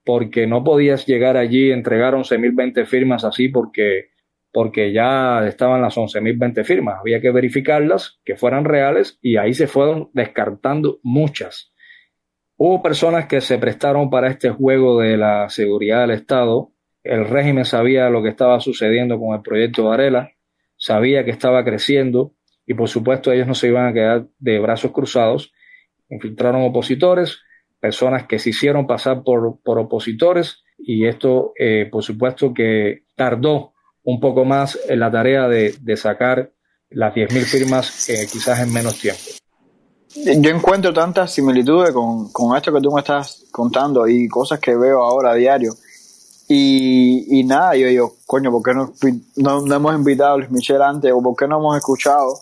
porque no podías llegar allí y entregar 11.020 firmas así porque porque ya estaban las 11.020 firmas. Había que verificarlas, que fueran reales, y ahí se fueron descartando muchas. Hubo personas que se prestaron para este juego de la seguridad del Estado. El régimen sabía lo que estaba sucediendo con el proyecto Varela, sabía que estaba creciendo y por supuesto ellos no se iban a quedar de brazos cruzados. Infiltraron opositores, personas que se hicieron pasar por, por opositores y esto eh, por supuesto que tardó un poco más en la tarea de, sacar las 10.000 firmas eh, quizás en menos tiempo. Yo encuentro tantas similitudes con, esto que tú me estás contando y cosas que veo ahora a diario. Y, nada, yo digo, coño, ¿por qué no, no, hemos invitado a Luis Michel antes o por qué no hemos escuchado?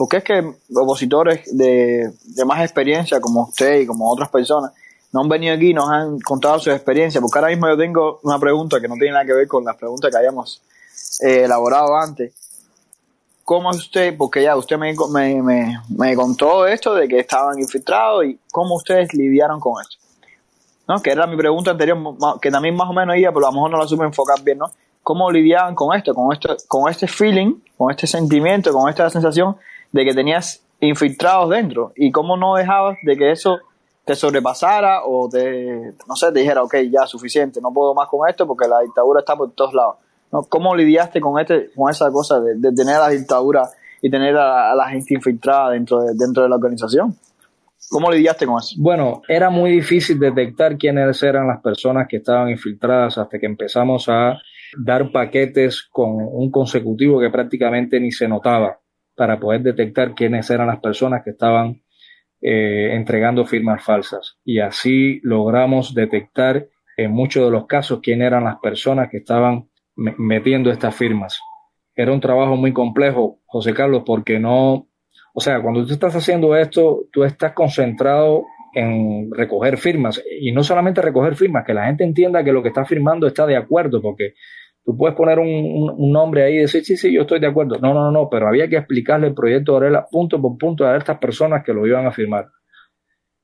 Porque es que opositores de, de más experiencia como usted y como otras personas no han venido aquí y nos han contado su experiencia. Porque ahora mismo yo tengo una pregunta que no tiene nada que ver con las preguntas que hayamos eh, elaborado antes. ¿Cómo usted, porque ya usted me, me, me, contó esto de que estaban infiltrados y cómo ustedes lidiaron con esto? ¿No? Que era mi pregunta anterior, que también más o menos iba, pero a lo mejor no la supe enfocar bien, ¿no? ¿Cómo lidiaban con esto, con esto, con este feeling, con este sentimiento, con esta sensación de que tenías infiltrados dentro? Y cómo no dejabas de que eso te sobrepasara o te, no sé, te dijera, ok, ya, suficiente, no puedo más con esto porque la dictadura está por todos lados. ¿no? ¿Cómo lidiaste con, este, con esa cosa de, tener a la dictadura y tener a, la gente infiltrada dentro de, dentro de la organización? ¿Cómo lidiaste con eso? Bueno, era muy difícil detectar quiénes eran las personas que estaban infiltradas hasta que empezamos a dar paquetes con un consecutivo que prácticamente ni se notaba para poder detectar quiénes eran las personas que estaban eh, entregando firmas falsas. Y así logramos detectar en muchos de los casos quiénes eran las personas que estaban metiendo estas firmas. Era un trabajo muy complejo, José Carlos, porque no, o sea, cuando tú estás haciendo esto, tú estás concentrado en recoger firmas y no solamente recoger firmas, que la gente entienda que lo que está firmando está de acuerdo, porque tú puedes poner un, nombre ahí y decir, sí, sí, yo estoy de acuerdo. No, no, no, pero había que explicarle el proyecto de Varela punto por punto a estas personas que lo iban a firmar.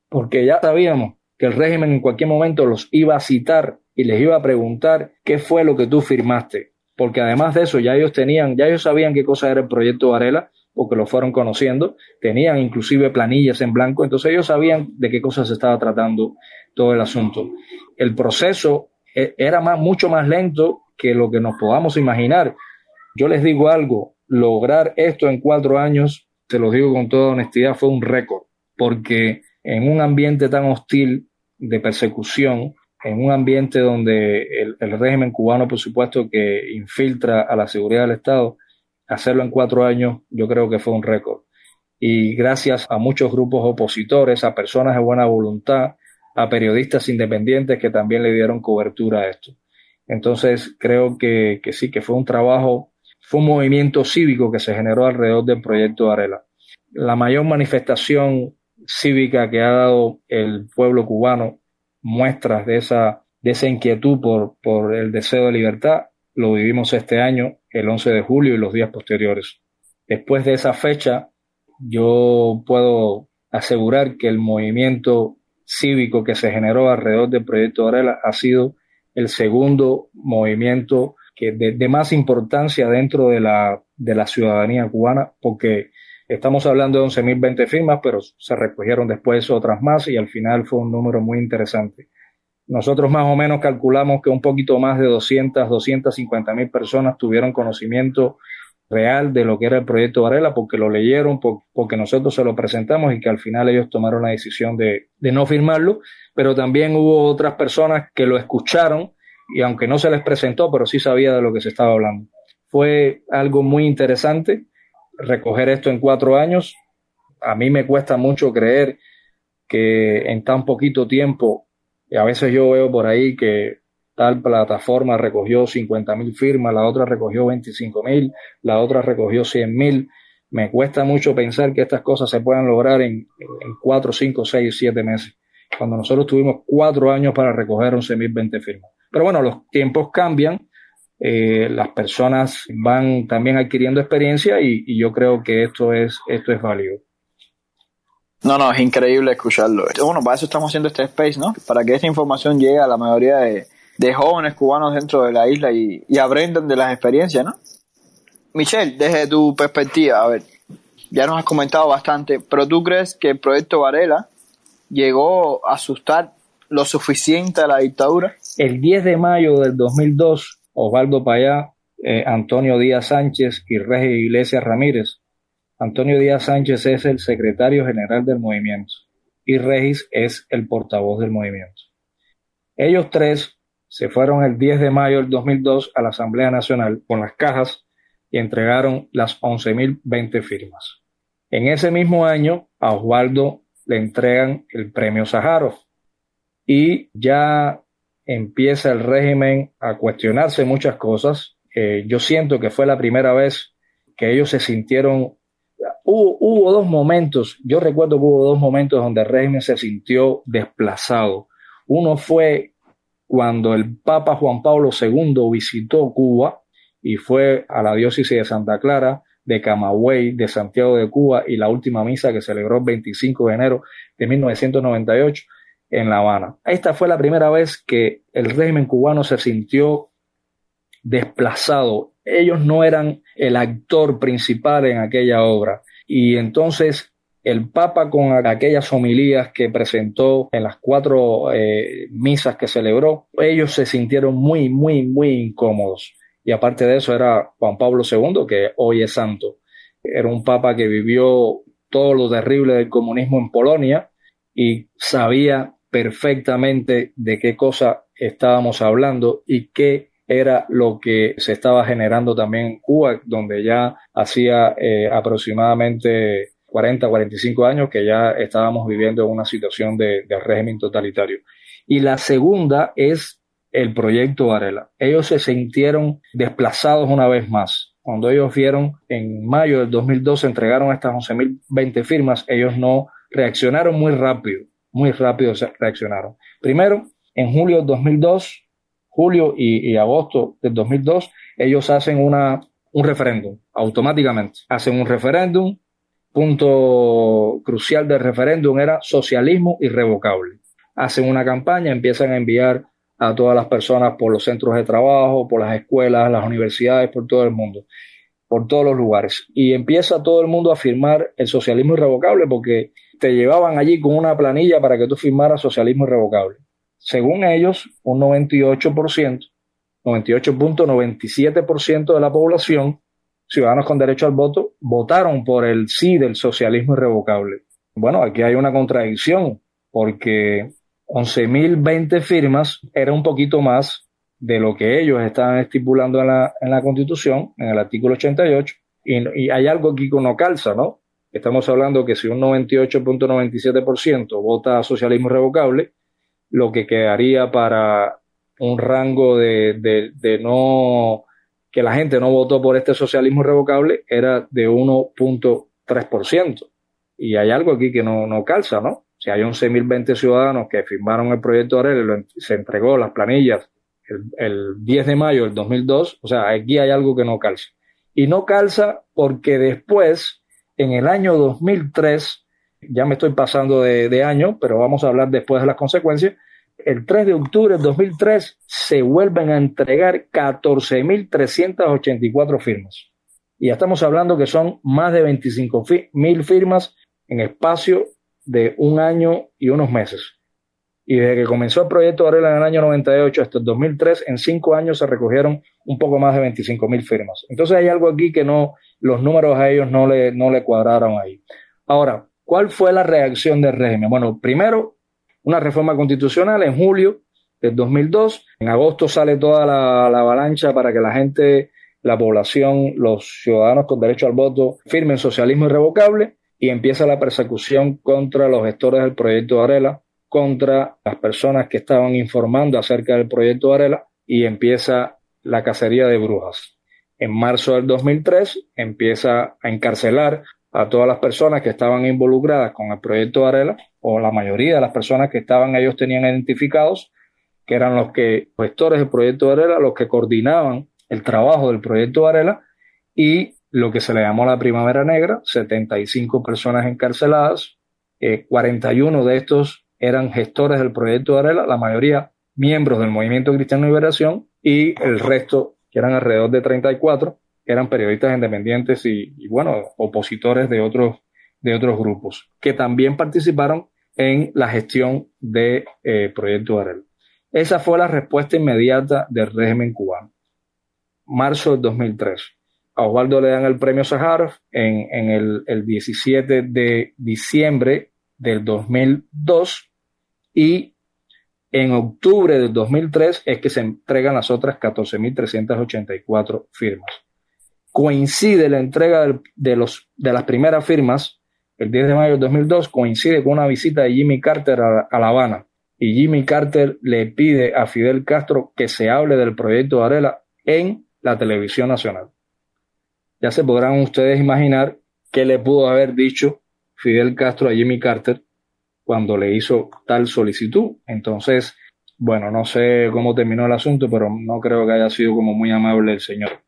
Porque ya sabíamos que el régimen en cualquier momento los iba a citar y les iba a preguntar qué fue lo que tú firmaste. Porque además de eso, ya ellos tenían, ya ellos sabían qué cosa era el proyecto Varela, porque lo fueron conociendo, tenían inclusive planillas en blanco, entonces ellos sabían de qué cosas se estaba tratando todo el asunto. El proceso e, era más, mucho más lento que lo que nos podamos imaginar. Yo les digo algo, lograr esto en cuatro años, se lo digo con toda honestidad, fue un récord, porque en un ambiente tan hostil de persecución, en un ambiente donde el, régimen cubano, por supuesto, que infiltra a la seguridad del Estado, hacerlo en cuatro años, yo creo que fue un récord. Y gracias a muchos grupos opositores, a personas de buena voluntad, a periodistas independientes que también le dieron cobertura a esto. Entonces, creo que, que sí, que fue un trabajo, fue un movimiento cívico que se generó alrededor del proyecto Arela. La mayor manifestación cívica que ha dado el pueblo cubano, muestras de esa, de esa inquietud por, por el deseo de libertad, lo vivimos este año, el 11 de julio y los días posteriores. Después de esa fecha, yo puedo asegurar que el movimiento cívico que se generó alrededor del proyecto Varela ha sido el segundo movimiento que de, más importancia dentro de la, de la ciudadanía cubana, porque Estamos hablando de 11.020 firmas, pero se recogieron después otras más y al final fue un número muy interesante. Nosotros más o menos calculamos que un poquito más de 200, 250 mil personas tuvieron conocimiento real de lo que era el proyecto Varela porque lo leyeron, porque nosotros se lo presentamos y que al final ellos tomaron la decisión de, de no firmarlo, pero también hubo otras personas que lo escucharon y aunque no se les presentó, pero sí sabía de lo que se estaba hablando. Fue algo muy interesante recoger esto en cuatro años. A mí me cuesta mucho creer que en tan poquito tiempo, y a veces yo veo por ahí que tal plataforma recogió 50 mil firmas, la otra recogió 25 mil, la otra recogió 100 mil. Me cuesta mucho pensar que estas cosas se puedan lograr en, en 4, 5, 6, 7 meses, cuando nosotros tuvimos cuatro años para recoger 11.020 firmas. Pero bueno, los tiempos cambian eh, las personas van también adquiriendo experiencia y, yo creo que esto es, esto es válido. No, no, es increíble escucharlo. Bueno, para eso estamos haciendo este space, ¿no? Para que esta información llegue a la mayoría de, jóvenes cubanos dentro de la isla y, y, aprendan de las experiencias, ¿no? Michelle, desde tu perspectiva, a ver, ya nos has comentado bastante, pero ¿tú crees que el proyecto Varela llegó a asustar lo suficiente a la dictadura? El 10 de mayo del 2002, Osvaldo Payá, eh, Antonio Díaz Sánchez y Regis Iglesias Ramírez. Antonio Díaz Sánchez es el secretario general del movimiento y Regis es el portavoz del movimiento. Ellos tres se fueron el 10 de mayo del 2002 a la Asamblea Nacional con las cajas y entregaron las 11.020 firmas. En ese mismo año, a Osvaldo le entregan el premio Sájarov y ya empieza el régimen a cuestionarse muchas cosas. Eh, yo siento que fue la primera vez que ellos se sintieron, hubo, hubo, dos momentos, yo recuerdo que hubo dos momentos donde el régimen se sintió desplazado. Uno fue cuando el Papa Juan Pablo II visitó Cuba y fue a la diócesis de Santa Clara, de Camagüey, de Santiago de Cuba y la última misa que celebró el 25 de enero de 1998 en La Habana. Esta fue la primera vez que el régimen cubano se sintió desplazado. Ellos no eran el actor principal en aquella obra. Y entonces el Papa con aquellas homilías que presentó en las cuatro eh, misas que celebró, ellos se sintieron muy, muy, muy incómodos. Y aparte de eso era Juan Pablo II, que hoy es santo. Era un Papa que vivió todo lo terrible del comunismo en Polonia y sabía perfectamente de qué cosa estábamos hablando y qué era lo que se estaba generando también en Cuba, donde ya hacía eh, aproximadamente 40, 45 años que ya estábamos viviendo en una situación de, régimen totalitario. Y la segunda es el proyecto Varela. Ellos se sintieron desplazados una vez más. Cuando ellos vieron en mayo del 2012 entregaron estas 11.020 firmas, ellos no reaccionaron muy rápido muy rápido reaccionaron. Primero, en julio de 2002, julio y, y agosto del 2002, ellos hacen una, un referéndum automáticamente. Hacen un referéndum, punto crucial del referéndum era socialismo irrevocable. Hacen una campaña, empiezan a enviar a todas las personas por los centros de trabajo, por las escuelas, las universidades, por todo el mundo, por todos los lugares. Y empieza todo el mundo a firmar el socialismo irrevocable porque te llevaban allí con una planilla para que tú firmaras socialismo irrevocable. Según ellos, un 98%, 98.97% de la población, ciudadanos con derecho al voto, votaron por el sí del socialismo irrevocable. Bueno, aquí hay una contradicción porque 11.020 firmas era un poquito más de lo que ellos estaban estipulando en la, en la Constitución, en el artículo 88, y, y hay algo aquí que no calza, ¿no? Estamos hablando que si un 98.97% vota socialismo irrevocable, lo que quedaría para un rango de, de, de, no que la gente no votó por este socialismo irrevocable era de 1.3%. Y hay algo aquí que no, no calza, ¿no? Si hay 11.020 ciudadanos que firmaron el proyecto de y se entregó las planillas el, el 10 de mayo del 2002, o sea, aquí hay algo que no calza. Y no calza porque después, en el año 2003, ya me estoy pasando de, de año, pero vamos a hablar después de las consecuencias, el 3 de octubre del 2003 se vuelven a entregar 14.384 firmas. Y ya estamos hablando que son más de 25.000 firmas en espacio de un año y unos meses. Y desde que comenzó el proyecto Varela en el año 98 hasta el 2003, en cinco años se recogieron un poco más de 25.000 firmas. Entonces hay algo aquí que no, los números a ellos no le, no le cuadraron ahí. Ahora, ¿cuál fue la reacción del régimen? Bueno, primero, una reforma constitucional en julio del 2002. En agosto sale toda la, la avalancha para que la gente, la población, los ciudadanos con derecho al voto firmen socialismo irrevocable y empieza la persecución contra los gestores del proyecto Varela, contra las personas que estaban informando acerca del proyecto Varela y empieza la cacería de brujas. En marzo del 2003 empieza a encarcelar a todas las personas que estaban involucradas con el proyecto Varela, o la mayoría de las personas que estaban, ellos tenían identificados, que eran los gestores del proyecto Varela, los que coordinaban el trabajo del proyecto Varela, y lo que se le llamó la Primavera Negra, 75 personas encarceladas, 41 eh, de estos eran gestores del proyecto Varela, la mayoría miembros del Movimiento Cristiano Liberación y el resto, que eran alrededor de 34, eran periodistas independientes y, bueno, opositores de otros, de otros grupos, que también participaron en la gestión de, eh, proyecto Varela. Esa fue la respuesta inmediata del régimen cubano. Marzo del 2003 a Osvaldo le dan el premio Sájarov en, en el, 17 de diciembre del 2002 y en octubre del 2003 es que se entregan las otras 14.384 firmas. Coincide la entrega de, de, los, de las primeras firmas, el 10 de mayo del 2002, coincide con una visita de Jimmy Carter a, a La Habana. Y Jimmy Carter le pide a Fidel Castro que se hable del proyecto Varela en la televisión nacional. Ya se podrán ustedes imaginar qué le pudo haber dicho Fidel Castro a Jimmy Carter cuando le hizo tal solicitud. Entonces, bueno, no sé cómo terminó el asunto, pero no creo que haya sido como muy amable el señor.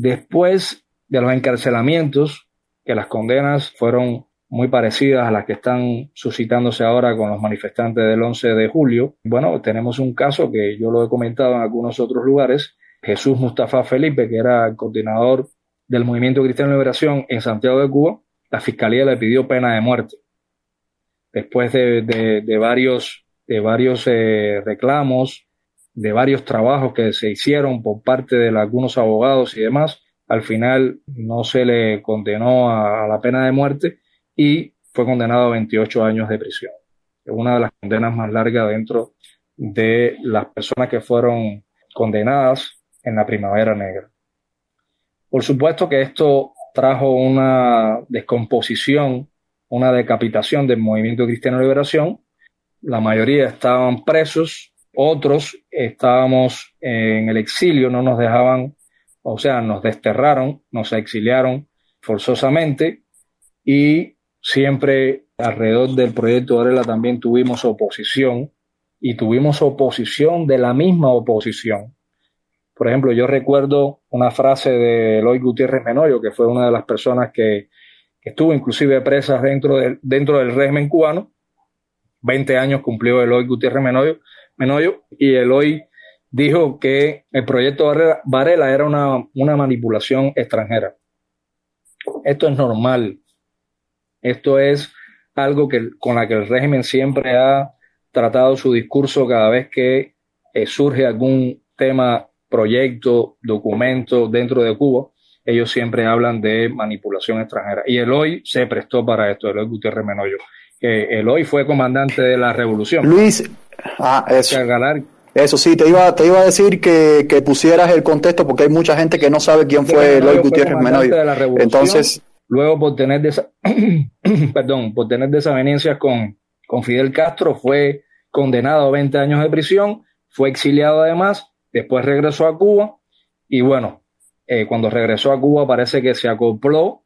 Después de los encarcelamientos, que las condenas fueron muy parecidas a las que están suscitándose ahora con los manifestantes del 11 de julio. Bueno, tenemos un caso que yo lo he comentado en algunos otros lugares. Jesús Mustafa Felipe, que era coordinador del Movimiento Cristiano de Liberación en Santiago de Cuba, la Fiscalía le pidió pena de muerte. Después de varios eh, reclamos, de varios trabajos que se hicieron por parte de algunos abogados y demás, al final no se le condenó a, la pena de muerte y fue condenado a 28 años de prisión. Es una de las condenas más largas dentro de las personas que fueron condenadas en la Primavera Negra. Por supuesto que esto trajo una descomposición, una decapitación del movimiento cristiano de liberación. La mayoría estaban presos, otros estábamos en el exilio, no nos dejaban, o sea, nos desterraron, nos exiliaron forzosamente y siempre alrededor del proyecto Varela también tuvimos oposición y tuvimos oposición de la misma oposición. Por ejemplo, yo recuerdo una frase de Eloy Gutiérrez Menoyo, que fue una de las personas que, estuvo inclusive presa dentro, dentro del régimen cubano. 20 años cumplió Eloy Gutiérrez Menoyo, Menoyo y Eloy dijo que el proyecto Varela, era una, una manipulación extranjera. Esto es normal. Esto es algo que, con la que el régimen siempre ha tratado su discurso cada vez que eh, surge algún tema, proyecto, documento dentro de Cuba. Ellos siempre hablan de manipulación extranjera. Y Eloy se prestó para esto, Eloy Gutiérrez Menoyo. Que Eloy fue comandante de la revolución. Luis, ah, eso. Eso sí, te iba, te iba a decir que, que, pusieras el contexto porque hay mucha gente que no sabe quién fue Eloy Gutiérrez Menoyo. Entonces, luego por tener (coughs) perdón, por tener desavenencias con, con Fidel Castro, fue condenado a 20 años de prisión, fue exiliado además, después regresó a Cuba y bueno, eh, cuando regresó a Cuba parece que se acopló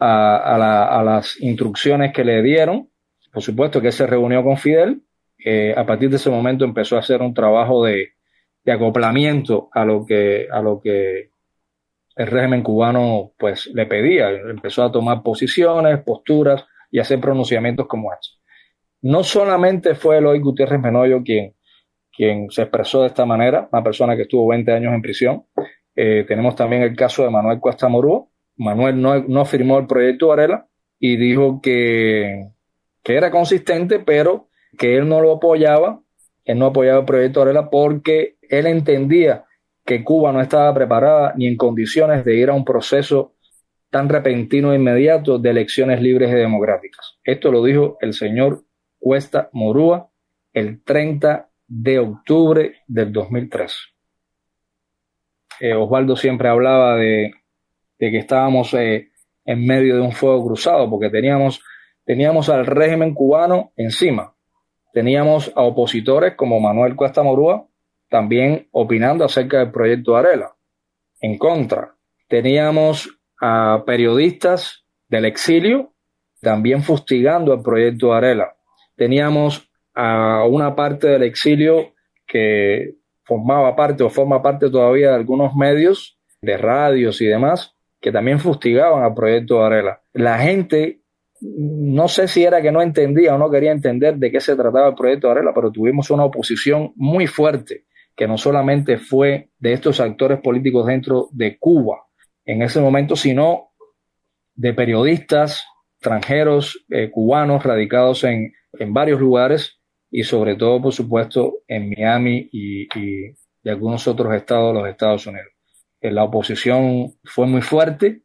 a, a, las instrucciones que le dieron. Por supuesto que se reunió con Fidel, eh, a partir de ese momento empezó a hacer un trabajo de, acoplamiento a lo que, a lo que el régimen cubano pues le pedía. Empezó a tomar posiciones, posturas y hacer pronunciamientos como estos. No solamente fue Eloy Gutiérrez Menoyo quien, quien se expresó de esta manera, una persona que estuvo 20 años en prisión. Eh, tenemos también el caso de Manuel Cuesta Morúa. Manuel no, no firmó el proyecto Varela y dijo que, que era consistente, pero que él no lo apoyaba, él no apoyaba el proyecto Varela porque él entendía que Cuba no estaba preparada ni en condiciones de ir a un proceso tan repentino e inmediato de elecciones libres y democráticas. Esto lo dijo el señor Cuesta Morúa el 30 de octubre del 2003. Eh, Osvaldo siempre hablaba de, que estábamos eh, en medio de un fuego cruzado porque teníamos, teníamos al régimen cubano encima. Teníamos a opositores como Manuel Cuesta Morúa también opinando acerca del proyecto Arela, en contra. Teníamos a periodistas del exilio también fustigando el proyecto Arela. Teníamos a una parte del exilio que formaba parte o forma parte todavía de algunos medios, de radios y demás, que también fustigaban al proyecto Arela. La gente no sé si era que no entendía o no quería entender de qué se trataba el proyecto Varela, pero tuvimos una oposición muy fuerte, que no solamente fue de estos actores políticos dentro de Cuba en ese momento, sino de periodistas extranjeros, eh, cubanos, radicados en, varios lugares y sobre todo, por supuesto, en Miami y, y, algunos otros estados de los Estados Unidos. Eh, la oposición fue muy fuerte.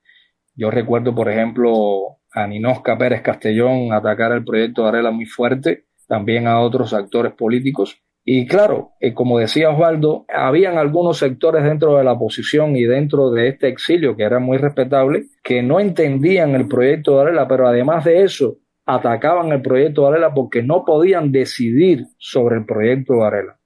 Yo recuerdo, por ejemplo, a Ninosca Pérez Castellón atacar el proyecto de Arela muy fuerte, también a otros actores políticos. Y claro, eh, como decía Osvaldo, habían algunos sectores dentro de la oposición y dentro de este exilio que era muy respetable, que no entendían el proyecto de Arela, pero además de eso, atacaban el proyecto de Arela porque no podían decidir sobre el proyecto de Arela.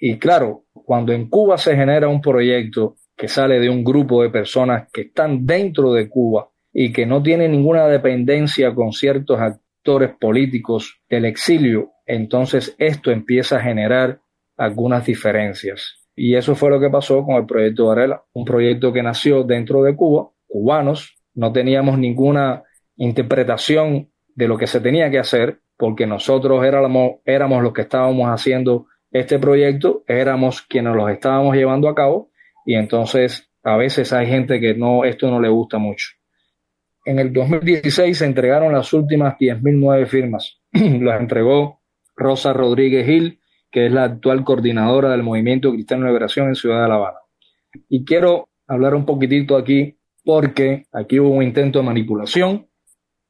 Y claro, cuando en Cuba se genera un proyecto que sale de un grupo de personas que están dentro de Cuba y que no tiene ninguna dependencia con ciertos actores políticos del exilio, entonces esto empieza a generar algunas diferencias. Y eso fue lo que pasó con el proyecto Varela, un proyecto que nació dentro de Cuba, cubanos, no teníamos ninguna interpretación de lo que se tenía que hacer, porque nosotros éramos, éramos los que estábamos haciendo este proyecto, éramos quienes los estábamos llevando a cabo, y entonces a veces hay gente que no, esto no le gusta mucho. En el 2016 se entregaron las últimas 10.009 firmas. (clears throat) las entregó Rosa Rodríguez Gil, que es la actual coordinadora del Movimiento Cristiano Liberación en Ciudad de La Habana. Y quiero hablar un poquitito aquí porque aquí hubo un intento de manipulación.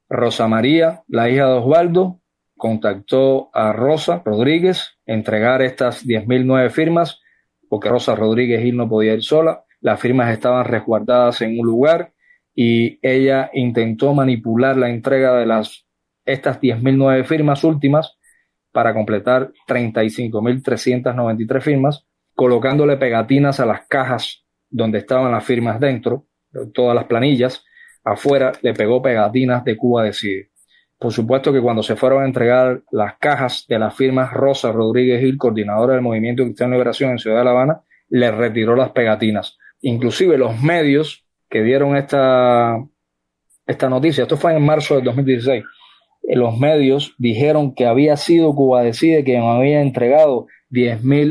Rosa María, la hija de Osvaldo, contactó a Rosa Rodríguez entregar estas 10.009 firmas porque Rosa Rodríguez Gil no podía ir sola. Las firmas estaban resguardadas en un lugar y ella intentó manipular la entrega de las estas 10.009 firmas últimas para completar 35.393 firmas, colocándole pegatinas a las cajas donde estaban las firmas dentro, todas las planillas, afuera le pegó pegatinas de Cuba Decide. Por supuesto que cuando se fueron a entregar las cajas de las firmas Rosa Rodríguez Gil, coordinadora del Movimiento Cristiano Liberación en Ciudad de La Habana, le retiró las pegatinas. Inclusive los medios que dieron esta, esta noticia, esto fue en marzo del 2016, eh, los medios dijeron que había sido Cuba Decide quien había entregado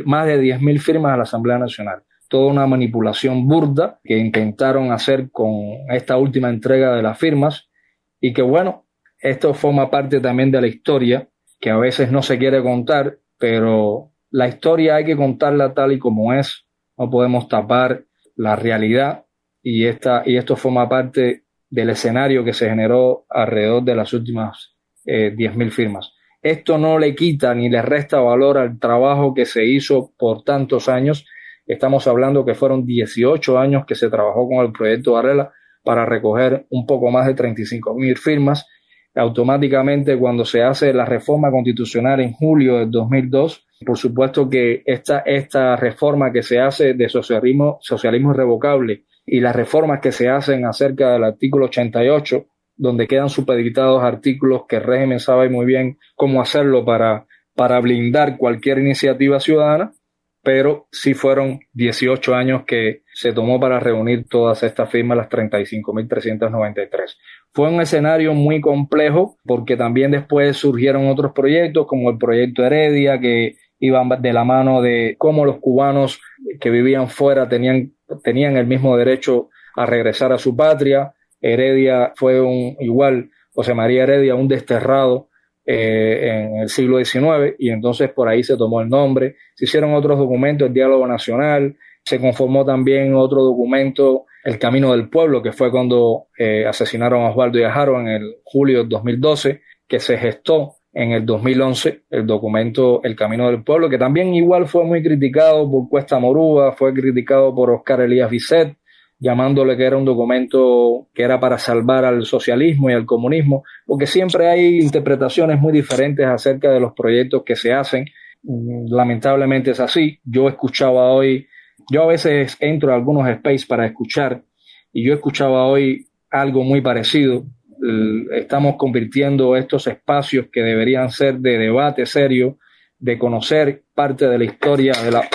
más de 10.000 firmas a la Asamblea Nacional. Toda una manipulación burda que intentaron hacer con esta última entrega de las firmas y que bueno, esto forma parte también de la historia que a veces no se quiere contar, pero la historia hay que contarla tal y como es. No podemos tapar la realidad y, esta, y esto forma parte del escenario que se generó alrededor de las últimas eh, 10.000 firmas. Esto no le quita ni le resta valor al trabajo que se hizo por tantos años. Estamos hablando que fueron 18 años que se trabajó con el proyecto Varela para recoger un poco más de 35.000 firmas. Automáticamente, cuando se hace la reforma constitucional en julio del 2002, por supuesto que esta, esta reforma que se hace de socialismo, socialismo irrevocable y las reformas que se hacen acerca del artículo 88 donde quedan supeditados artículos que el régimen sabe muy bien cómo hacerlo para, para blindar cualquier iniciativa ciudadana, pero sí fueron 18 años que se tomó para reunir todas estas firmas, las 35.393. Fue un escenario muy complejo porque también después surgieron otros proyectos como el proyecto Heredia que iban de la mano de cómo los cubanos que vivían fuera tenían, tenían el mismo derecho a regresar a su patria, Heredia fue un igual, José María Heredia, un desterrado eh, en el siglo XIX y entonces por ahí se tomó el nombre. Se hicieron otros documentos, el Diálogo Nacional, se conformó también otro documento, El Camino del Pueblo, que fue cuando eh, asesinaron a Osvaldo y a Jaro en el julio del 2012, que se gestó en el 2011 el documento El Camino del Pueblo, que también igual fue muy criticado por Cuesta Morúa, fue criticado por Oscar Elías Bisset, llamándole que era un documento que era para salvar al socialismo y al comunismo, porque siempre hay interpretaciones muy diferentes acerca de los proyectos que se hacen. Mm, lamentablemente es así. Yo escuchaba hoy, yo a veces entro a algunos space para escuchar y yo escuchaba hoy algo muy parecido. Estamos convirtiendo estos espacios que deberían ser de debate serio, de conocer parte de la historia de la,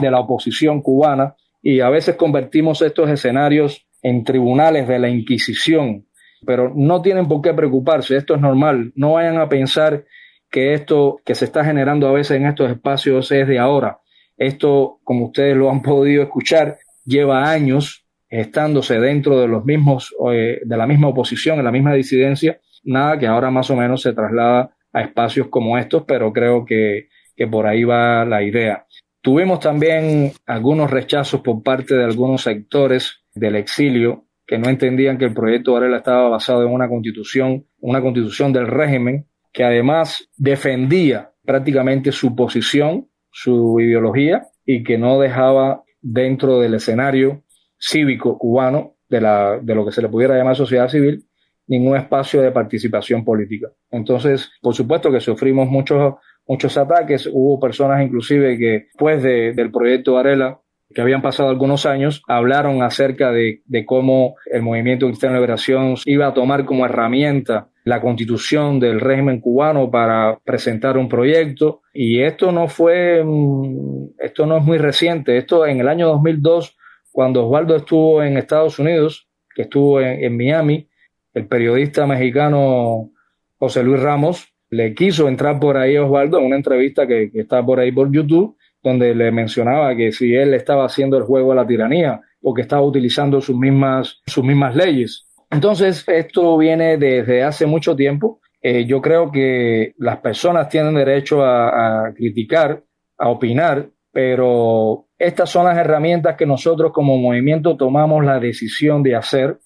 de la oposición cubana, y a veces convertimos estos escenarios en tribunales de la Inquisición, pero no tienen por qué preocuparse, esto es normal, no vayan a pensar que esto que se está generando a veces en estos espacios es de ahora. Esto, como ustedes lo han (laughs) podido escuchar, lleva años estándose dentro de los mismos, eh, de la misma oposición, en la misma disidencia, nada que ahora más o menos se traslada a espacios como estos, pero creo que, que por ahí va la idea. Tuvimos también algunos rechazos por parte de algunos sectores del exilio que no entendían que el proyecto Varela estaba basado en una constitución, una constitución del régimen que además defendía prácticamente su posición, su ideología y que no dejaba dentro del escenario cívico cubano de, la, de lo que se le pudiera llamar sociedad civil ningún espacio de participación política. Entonces, por supuesto que sufrimos muchos muchos ataques. Hubo personas inclusive que después del proyecto Varela, que habían pasado algunos años, hablaron acerca de, cómo el movimiento Cristiano de Liberación iba a tomar como herramienta la constitución del régimen cubano para presentar un proyecto. Y esto no fue, mm, esto no es muy reciente. Esto en el año 2002, cuando Osvaldo estuvo en Estados Unidos, que estuvo en Miami, el periodista mexicano José Luis Ramos le quiso entrar por ahí a Osvaldo en una entrevista que, está por ahí por YouTube, donde le mencionaba que si él estaba haciendo el juego de la tiranía o que estaba utilizando sus mismas, sus mismas leyes. Entonces, esto viene desde hace mucho tiempo. Eh, yo creo que las personas tienen derecho a, a criticar, a opinar, pero estas son las herramientas que nosotros como movimiento tomamos la decisión de hacer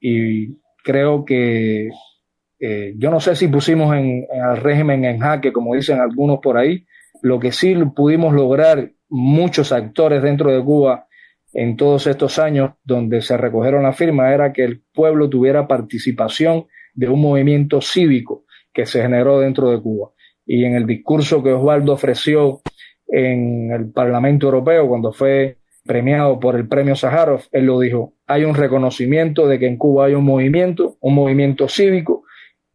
y creo que eh, yo no sé si pusimos en, el régimen en jaque, como dicen algunos por ahí, lo que sí pudimos lograr muchos actores dentro de Cuba en todos estos años donde se recogieron las firmas era que el pueblo tuviera participación de un movimiento cívico que se generó dentro de Cuba. Y en el discurso que Osvaldo ofreció en el Parlamento Europeo cuando fue premiado por el premio Sájarov, él lo dijo, hay un reconocimiento de que en Cuba hay un movimiento, un movimiento cívico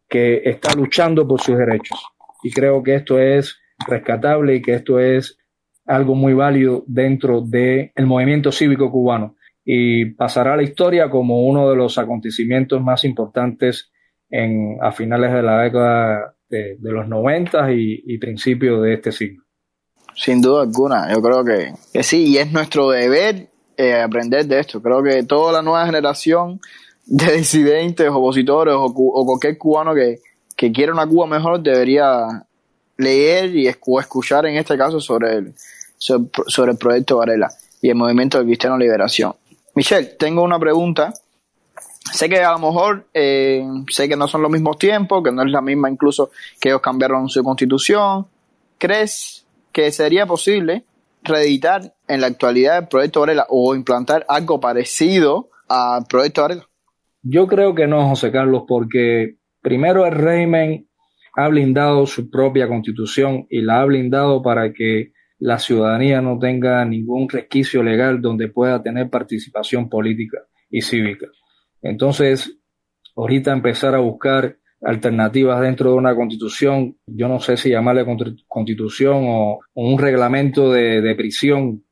que está luchando por sus derechos. Y creo que esto es rescatable y que esto es algo muy válido dentro del movimiento cívico cubano y pasará a la historia como uno de los acontecimientos más importantes en, a finales de la década de, los 90 y, y principios de este siglo. Sin duda alguna, yo creo que, sí, y es nuestro deber eh, aprender de esto. Creo que toda la nueva generación de disidentes, opositores o, cualquier cubano que, que quiera una Cuba mejor debería leer y escuchar en este caso sobre el, sobre, el proyecto Varela y el movimiento de Cristiano Liberación. Michelle, tengo una pregunta. Sé que a lo mejor, eh, sé que no son los mismos tiempos, que no es la misma incluso que ellos cambiaron su constitución. ¿Crees que sería posible reeditar en la actualidad el proyecto Varela o implantar algo parecido al proyecto Varela? Yo creo que no, José Carlos, porque primero el régimen ha blindado su propia constitución y la ha blindado para que la ciudadanía no tenga ningún resquicio legal donde pueda tener participación política y cívica. Entonces, ahorita empezar a buscar alternativas dentro de una constitución, yo no sé si llamarle constitución o, un reglamento de, de, prisión,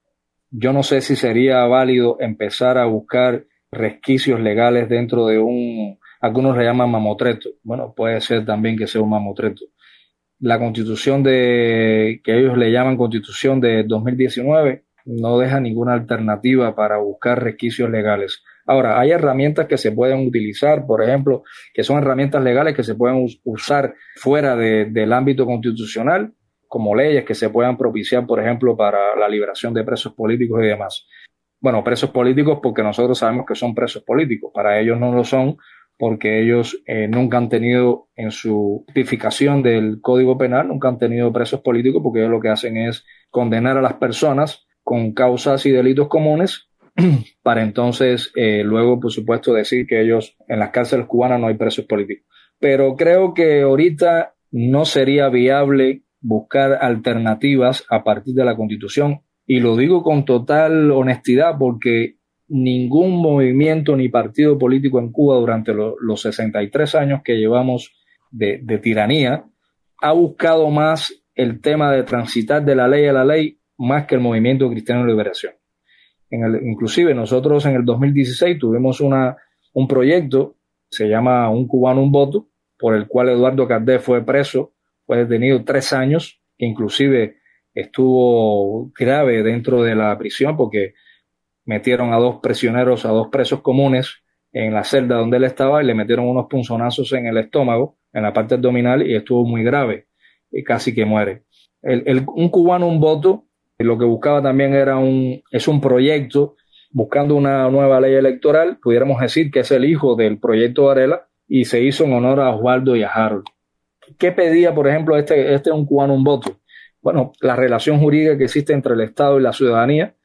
yo no sé si sería válido empezar a buscar resquicios legales dentro de un, algunos le llaman mamotreto, bueno, puede ser también que sea un mamotreto. La constitución de, que ellos le llaman constitución de 2019, no deja ninguna alternativa para buscar resquicios legales. Ahora, hay herramientas que se pueden utilizar, por ejemplo, que son herramientas legales que se pueden usar fuera del ámbito constitucional, como leyes que se puedan propiciar, por ejemplo, para la liberación de presos políticos y demás. Bueno, presos políticos porque nosotros sabemos que son presos políticos, para ellos no lo son porque ellos eh, nunca han tenido en su tipificación del Código Penal, nunca han tenido presos políticos porque ellos lo que hacen es condenar a las personas con causas y delitos comunes (clears throat) para entonces eh, luego, por supuesto, decir que ellos en las cárceles cubanas no hay presos políticos. Pero creo que ahorita no sería viable buscar alternativas a partir de la Constitución y lo digo con total honestidad porque ningún movimiento ni partido político en Cuba durante los 63 años que llevamos de, de tiranía ha buscado más el tema de transitar de la ley a la ley más que el movimiento cristiano de liberación inclusive nosotros en el 2016 tuvimos una, un proyecto, se llama Un cubano, un voto, por el cual Eduardo Cardé fue preso, fue detenido tres años, que inclusive estuvo grave dentro de la prisión porque metieron a dos prisioneros, a dos presos comunes en la celda donde él estaba y le metieron unos punzonazos en el estómago, en la parte abdominal y estuvo muy grave y casi que muere. El, un cubano, un voto lo que buscaba también era un, es un proyecto buscando una nueva ley electoral, pudiéramos decir que es el hijo del proyecto Varela y se hizo en honor a Osvaldo y a Harold. ¿Qué pedía, por ejemplo, este, este un cubano un voto? Bueno, la relación jurídica que existe entre el Estado y la ciudadanía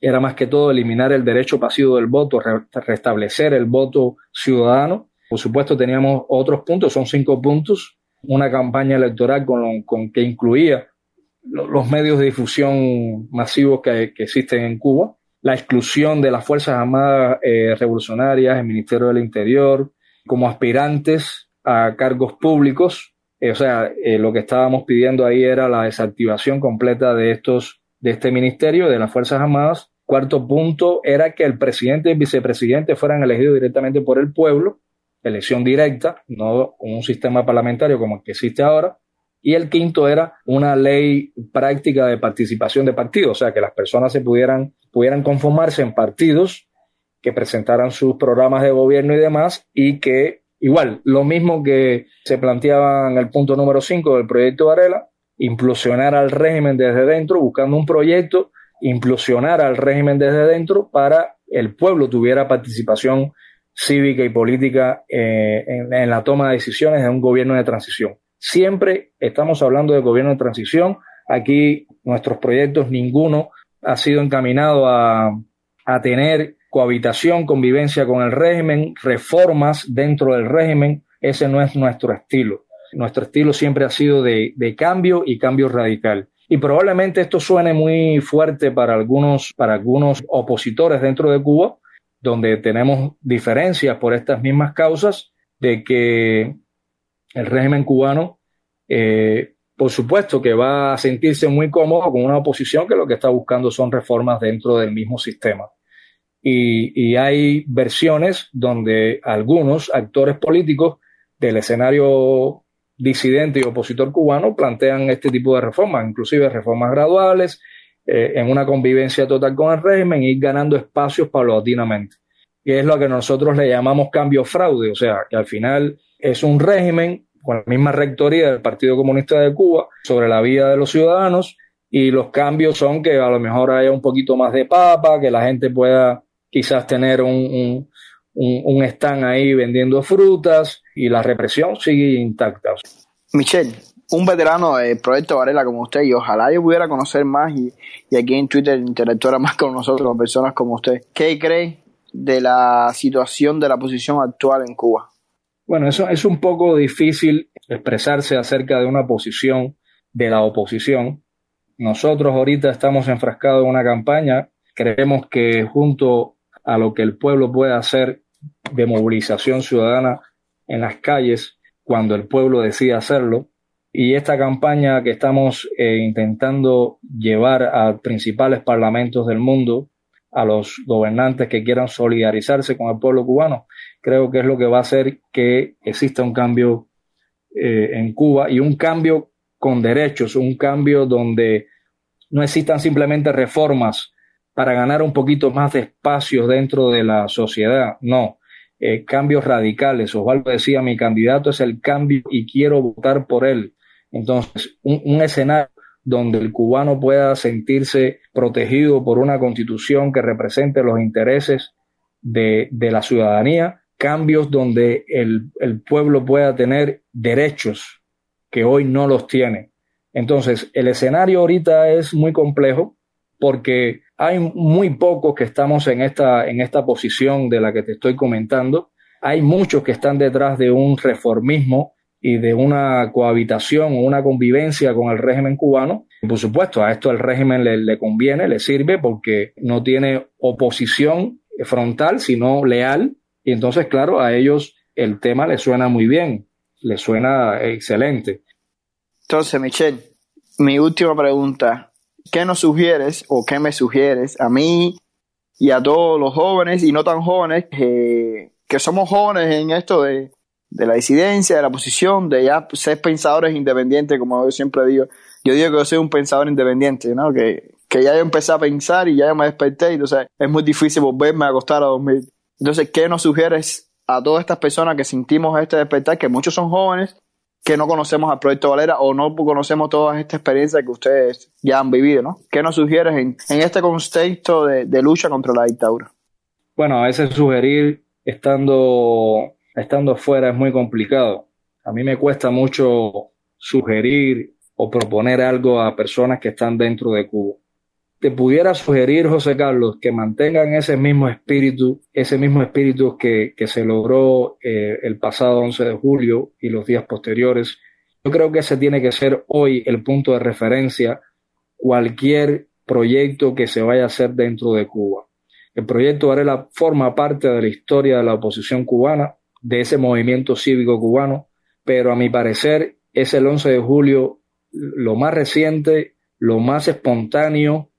era más que todo eliminar el derecho pasivo del voto, restablecer el voto ciudadano. Por supuesto, teníamos otros puntos, son cinco puntos, una campaña electoral con, con que incluía los medios de difusión masivos que, existen en Cuba, la exclusión de las Fuerzas Armadas eh, Revolucionarias, el Ministerio del Interior, como aspirantes a cargos públicos. Eh, o sea, eh, lo que estábamos pidiendo ahí era la desactivación completa de estos, de este ministerio, de las Fuerzas Armadas. Cuarto punto era que el presidente y el vicepresidente fueran elegidos directamente por el pueblo, elección directa, no un sistema parlamentario como el que existe ahora. Y el quinto era una ley práctica de participación de partidos, o sea, que las personas se pudieran, pudieran conformarse en partidos que presentaran sus programas de gobierno y demás, y que igual, lo mismo que se planteaba en el punto número 5 del proyecto Varela, implosionar al régimen desde dentro, buscando un proyecto, implosionar al régimen desde dentro para el pueblo tuviera participación cívica y política eh, en la toma de decisiones de un gobierno de transición. Siempre estamos hablando de gobierno de transición. Aquí nuestros proyectos, ninguno ha sido encaminado a, tener cohabitación, convivencia con el régimen, reformas dentro del régimen. Ese no es nuestro estilo. Nuestro estilo siempre ha sido de, de cambio y cambio radical. Y probablemente esto suene muy fuerte para algunos, para algunos opositores dentro de Cuba, donde tenemos diferencias por estas mismas causas, de que el régimen cubano, eh, por supuesto que va a sentirse muy cómodo con una oposición que lo que está buscando son reformas dentro del mismo sistema. Y, hay versiones donde algunos actores políticos del escenario disidente y opositor cubano plantean este tipo de reformas, inclusive reformas graduales, eh, en una convivencia total con el régimen, y ir ganando espacios paulatinamente. Y es lo que nosotros le llamamos cambio fraude, o sea, que al final es un régimen con la misma rectoría del Partido Comunista de Cuba sobre la vida de los ciudadanos y los cambios son que a lo mejor haya un poquito más de papa, que la gente pueda quizás tener un, un, stand ahí vendiendo frutas y la represión sigue intacta. Michelle, un veterano del proyecto Varela como usted y ojalá yo pudiera conocer más y, aquí en Twitter interactuara más con nosotros, con personas como usted. ¿Qué cree de la situación de la posición actual en Cuba? Bueno, eso es un poco difícil expresarse acerca de una posición de la oposición. Nosotros ahorita estamos enfrascados en una campaña, creemos que junto a lo que el pueblo puede hacer de movilización ciudadana en las calles cuando el pueblo decide hacerlo. Y esta campaña que estamos eh, intentando llevar a principales parlamentos del mundo, a los gobernantes que quieran solidarizarse con el pueblo cubano, creo que es lo que va a hacer que exista un cambio eh, en Cuba y un cambio con derechos, un cambio donde no existan simplemente reformas para ganar un poquito más de espacio dentro de la sociedad. No, eh, cambios radicales. Osvaldo decía, mi candidato es el cambio y quiero votar por él. Entonces, un, escenario donde el cubano pueda sentirse protegido por una constitución que represente los intereses de, la ciudadanía, cambios donde el, el pueblo pueda tener derechos que hoy no los tiene. Entonces, el escenario ahorita es muy complejo porque hay muy pocos que estamos en esta, en esta posición de la que te estoy comentando. Hay muchos que están detrás de un reformismo y de una cohabitación o una convivencia con el régimen cubano. por supuesto, a esto el régimen le conviene, le sirve porque no tiene oposición frontal, sino leal. Y entonces, claro, a ellos el tema les suena muy bien, les suena excelente. Entonces, Michelle, mi última pregunta. ¿qué nos sugieres o qué me sugieres a mí y a todos los jóvenes y no tan jóvenes que, somos jóvenes en esto de, la disidencia, de la posición, de ya ser pensadores independientes, como yo siempre digo. Yo digo que yo soy un pensador independiente, ¿no? Que, que ya yo empecé a pensar y ya me desperté, y entonces es muy difícil volverme a acostar a dormir. Entonces, ¿qué nos sugieres a todas estas personas que sentimos este despertar, que muchos son jóvenes que no conocemos al proyecto Valera o no conocemos toda esta experiencia que ustedes ya han vivido, ¿no? ¿Qué nos sugieres en, este contexto de, lucha contra la dictadura? Bueno, a veces sugerir estando, estando fuera es muy complicado. A mí me cuesta mucho sugerir o proponer algo a personas que están dentro de Cuba te pudiera sugerir, José Carlos, que mantengan ese mismo espíritu, ese mismo espíritu que, se logró eh, el pasado 11 de julio y los días posteriores. Yo creo que ese tiene que ser hoy el punto de referencia cualquier proyecto que se vaya a hacer dentro de Cuba. El proyecto Varela forma parte de la historia de la oposición cubana, de ese movimiento cívico cubano, pero a mi parecer es el 11 de julio lo más reciente, lo más espontáneo,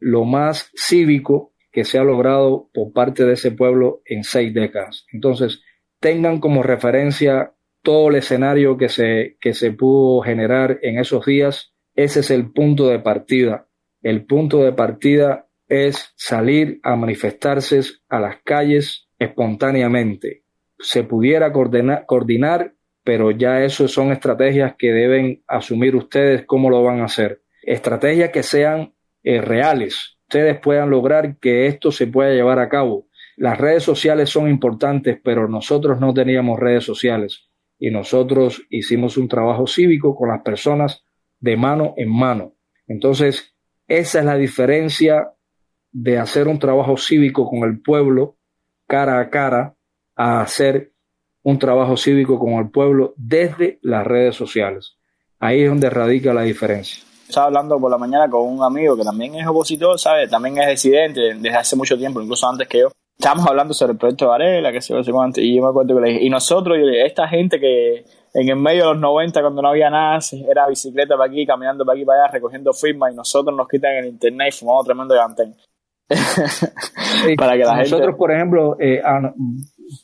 lo más cívico que se ha logrado por parte de ese pueblo en seis décadas. Entonces, tengan como referencia todo el escenario que se, que se pudo generar en esos días. Ese es el punto de partida. El punto de partida es salir a manifestarse a las calles espontáneamente. Se pudiera coordinar, coordinar, pero ya eso son estrategias que deben asumir ustedes cómo lo van a hacer. Estrategias que sean eh, reales, ustedes puedan lograr que esto se pueda llevar a cabo. Las redes sociales son importantes, pero nosotros no teníamos redes sociales y nosotros hicimos un trabajo cívico con las personas de mano en mano. Entonces, esa es la diferencia de hacer un trabajo cívico con el pueblo cara a cara a hacer un trabajo cívico con el pueblo desde las redes sociales. Ahí es donde radica la diferencia estaba hablando por la mañana con un amigo que también es opositor, ¿sabes? También es disidente desde hace mucho tiempo, incluso antes que yo. estábamos hablando sobre el proyecto de Varela, que se yo sé cuánto, y yo me acuerdo que le dije, y nosotros, esta gente que en el medio de los 90, cuando no había nada, era bicicleta para aquí, caminando para aquí, para allá, recogiendo firmas, y nosotros nos quitan el internet y fumamos tremendo de (laughs) para que la nosotros, por ejemplo, eh, ah,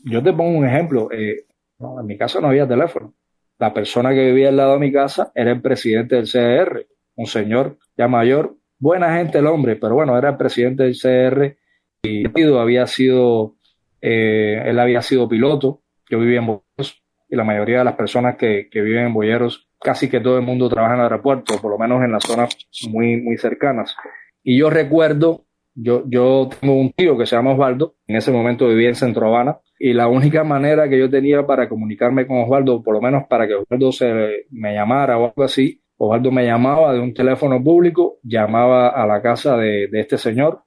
yo te pongo un ejemplo, eh, en mi casa no había teléfono. La persona que vivía al lado de mi casa era el presidente del CR, un señor ya mayor, buena gente el hombre, pero bueno, era el presidente del CR y había sido, eh, él había sido piloto, yo vivía en Boyeros y la mayoría de las personas que, que, viven en Boyeros, casi que todo el mundo trabaja en el aeropuerto, por lo menos en las zonas muy, muy cercanas. Y yo recuerdo, yo, yo tengo un tío que se llama Osvaldo, en ese momento vivía en Centro Habana, y la única manera que yo tenía para comunicarme con Osvaldo, por lo menos para que Osvaldo se me llamara o algo así, Osvaldo me llamaba de un teléfono público, llamaba a la casa de, este señor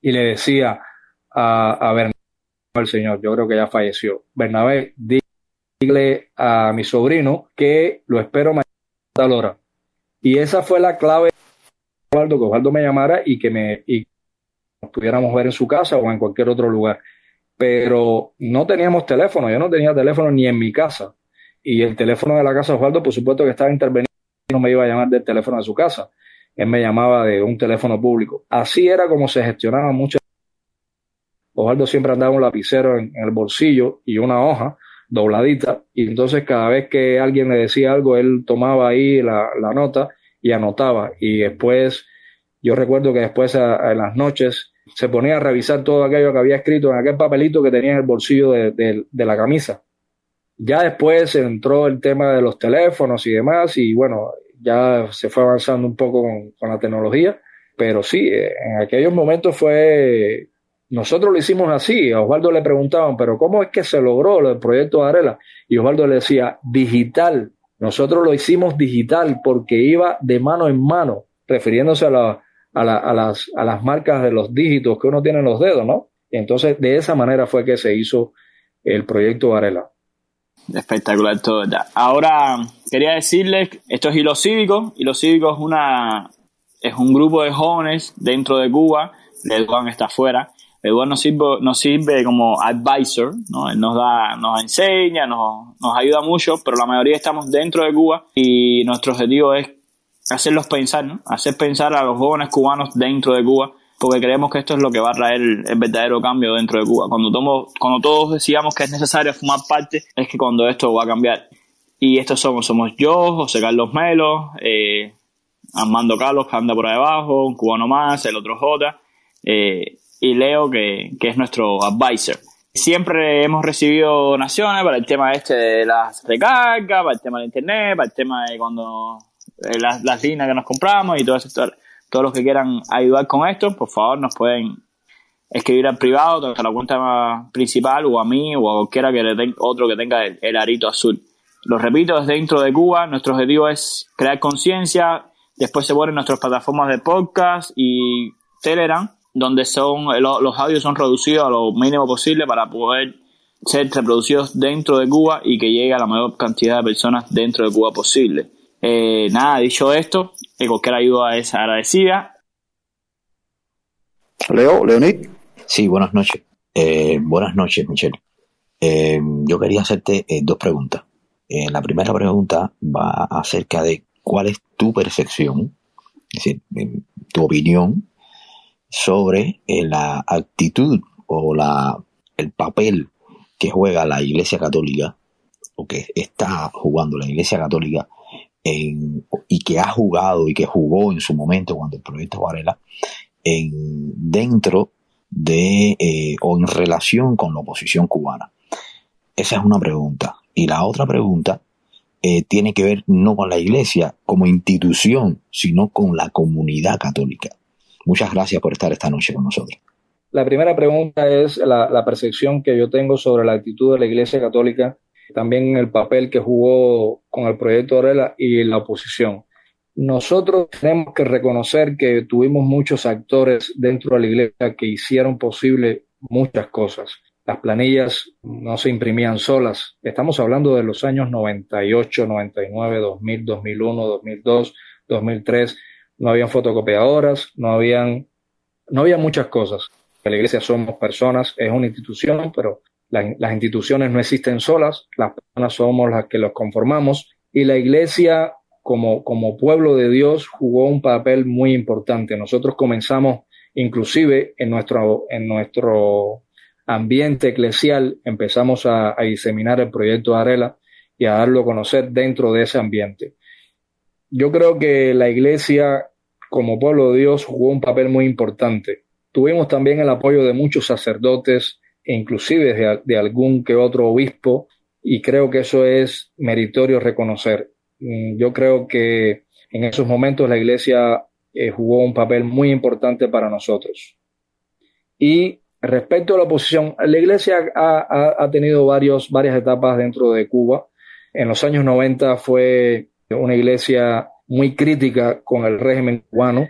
y le decía a, a Bernabé, el señor, yo creo que ya falleció, Bernabé, dile a mi sobrino que lo espero mañana a tal hora. Y esa fue la clave de Osvaldo, que Osvaldo me llamara y que me y nos pudiéramos ver en su casa o en cualquier otro lugar. Pero no teníamos teléfono, yo no tenía teléfono ni en mi casa. Y el teléfono de la casa de Osvaldo, por supuesto que estaba intervenido no me iba a llamar del teléfono de su casa. Él me llamaba de un teléfono público. Así era como se gestionaba mucho. Osvaldo siempre andaba un lapicero en, el bolsillo y una hoja dobladita. Y entonces cada vez que alguien le decía algo, él tomaba ahí la, nota y anotaba. Y después, yo recuerdo que después en las noches se ponía a revisar todo aquello que había escrito en aquel papelito que tenía en el bolsillo de la camisa. Ya después entró el tema de los teléfonos y demás, y bueno, ya se fue avanzando un poco con, la tecnología, pero sí, eh, en aquellos momentos fue, nosotros lo hicimos así, a Osvaldo le preguntaban, pero ¿cómo es que se logró el proyecto de Arela? Y Osvaldo le decía, digital, nosotros lo hicimos digital porque iba de mano en mano, refiriéndose a, la, a, la, a, las, a las marcas de los dígitos que uno tiene en los dedos, ¿no? Entonces de esa manera fue que se hizo el proyecto Varela. Espectacular todo, ya. Ahora quería decirles, esto es Hilo Cívico. Hilo Cívico es una es un grupo de jóvenes dentro de Cuba. Eduardo está afuera. Eduardo nos sirve, nos sirve como advisor, ¿no? Él nos da, nos enseña, nos, nos ayuda mucho, pero la mayoría estamos dentro de Cuba y nuestro objetivo es hacerlos pensar, ¿no? Hacer pensar a los jóvenes cubanos dentro de Cuba porque creemos que esto es lo que va a traer el verdadero cambio dentro de Cuba. Cuando, todos decíamos que es necesario fumar parte, es que cuando esto va a cambiar. Y estos somos, somos yo, José Carlos Melo, eh, Armando Carlos, que anda por ahí abajo, un cubano más, el otro J, eh, y Leo, que, que es nuestro advisor. Siempre hemos recibido donaciones para el tema este de las recargas, para el tema del internet, para el tema de cuando eh, las, las líneas que nos compramos y todo eso todos los que quieran ayudar con esto, por favor, nos pueden escribir al privado, a la cuenta principal, o a mí, o a cualquiera que le otro que tenga el, arito azul. Lo repito, desde dentro de Cuba, nuestro objetivo es crear conciencia, después se ponen nuestras plataformas de podcast y Telegram, donde son los audios son reducidos a lo mínimo posible para poder ser reproducidos dentro de Cuba y que llegue a la mayor cantidad de personas dentro de Cuba posible. Eh, nada, dicho esto, que cualquier ayuda es agradecida. Leo, Leonid. Sí, buenas noches. Eh, buenas noches, Michelle. Eh, yo quería hacerte dos preguntas. la primera pregunta va acerca de cuál es tu percepción, es decir, tu opinión sobre la actitud o la, el papel que juega la Iglesia Católica o que está jugando la Iglesia Católica y que ha jugado y que jugó en su momento cuando el proyecto Varela en, dentro de eh, o en relación con la oposición cubana. Esa es una pregunta. Y la otra pregunta eh, tiene que ver no con la iglesia como institución, sino con la comunidad católica. Muchas gracias por estar esta noche con nosotros. La primera pregunta es la, la percepción que yo tengo sobre la actitud de la iglesia católica también el papel que jugó con el proyecto Arela y la oposición. Nosotros tenemos que reconocer que tuvimos muchos actores dentro de la iglesia que hicieron posible muchas cosas. Las planillas no se imprimían solas. Estamos hablando de los años 98, 99, 2000, 2001, 2002, 2003. No habían fotocopiadoras, no habían, no había muchas cosas. La iglesia somos personas, es una institución, pero las instituciones no existen solas, las personas somos las que los conformamos y la iglesia como, como pueblo de Dios jugó un papel muy importante. Nosotros comenzamos inclusive en nuestro, en nuestro ambiente eclesial, empezamos a, a diseminar el proyecto de Arela y a darlo a conocer dentro de ese ambiente. Yo creo que la iglesia como pueblo de Dios jugó un papel muy importante. Tuvimos también el apoyo de muchos sacerdotes inclusive de, algún que otro obispo y creo que eso es meritorio reconocer. Mm, yo creo que en esos momentos la iglesia eh, jugó un papel muy importante para nosotros. Y respecto a la oposición, la iglesia ha, ha, tenido varios, varias etapas dentro de Cuba. En los años 90 fue una iglesia muy crítica con el régimen cubano.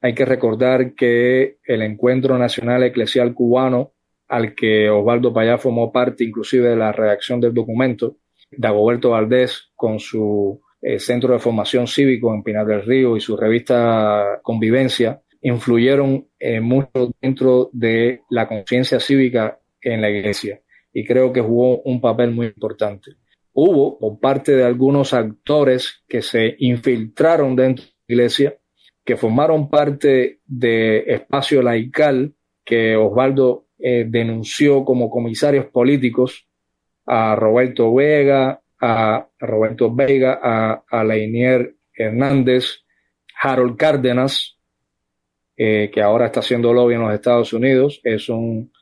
Hay que recordar que el Encuentro Nacional Eclesial Cubano, al que Osvaldo Payá formó parte inclusive de la redacción del documento, Dagoberto Valdés con su eh, Centro de Formación Cívico en Pinar del Río y su revista Convivencia, influyeron eh, mucho dentro de la conciencia cívica en la iglesia. Y creo que jugó un papel muy importante. Hubo por parte de algunos actores que se infiltraron dentro de la iglesia, que formaron parte de espacio laical que Osvaldo eh, denunció como comisarios políticos a Roberto Vega, a Roberto Vega, a, Leinier Hernández, Harold Cárdenas, eh, que ahora está haciendo lobby en los Estados Unidos, es un,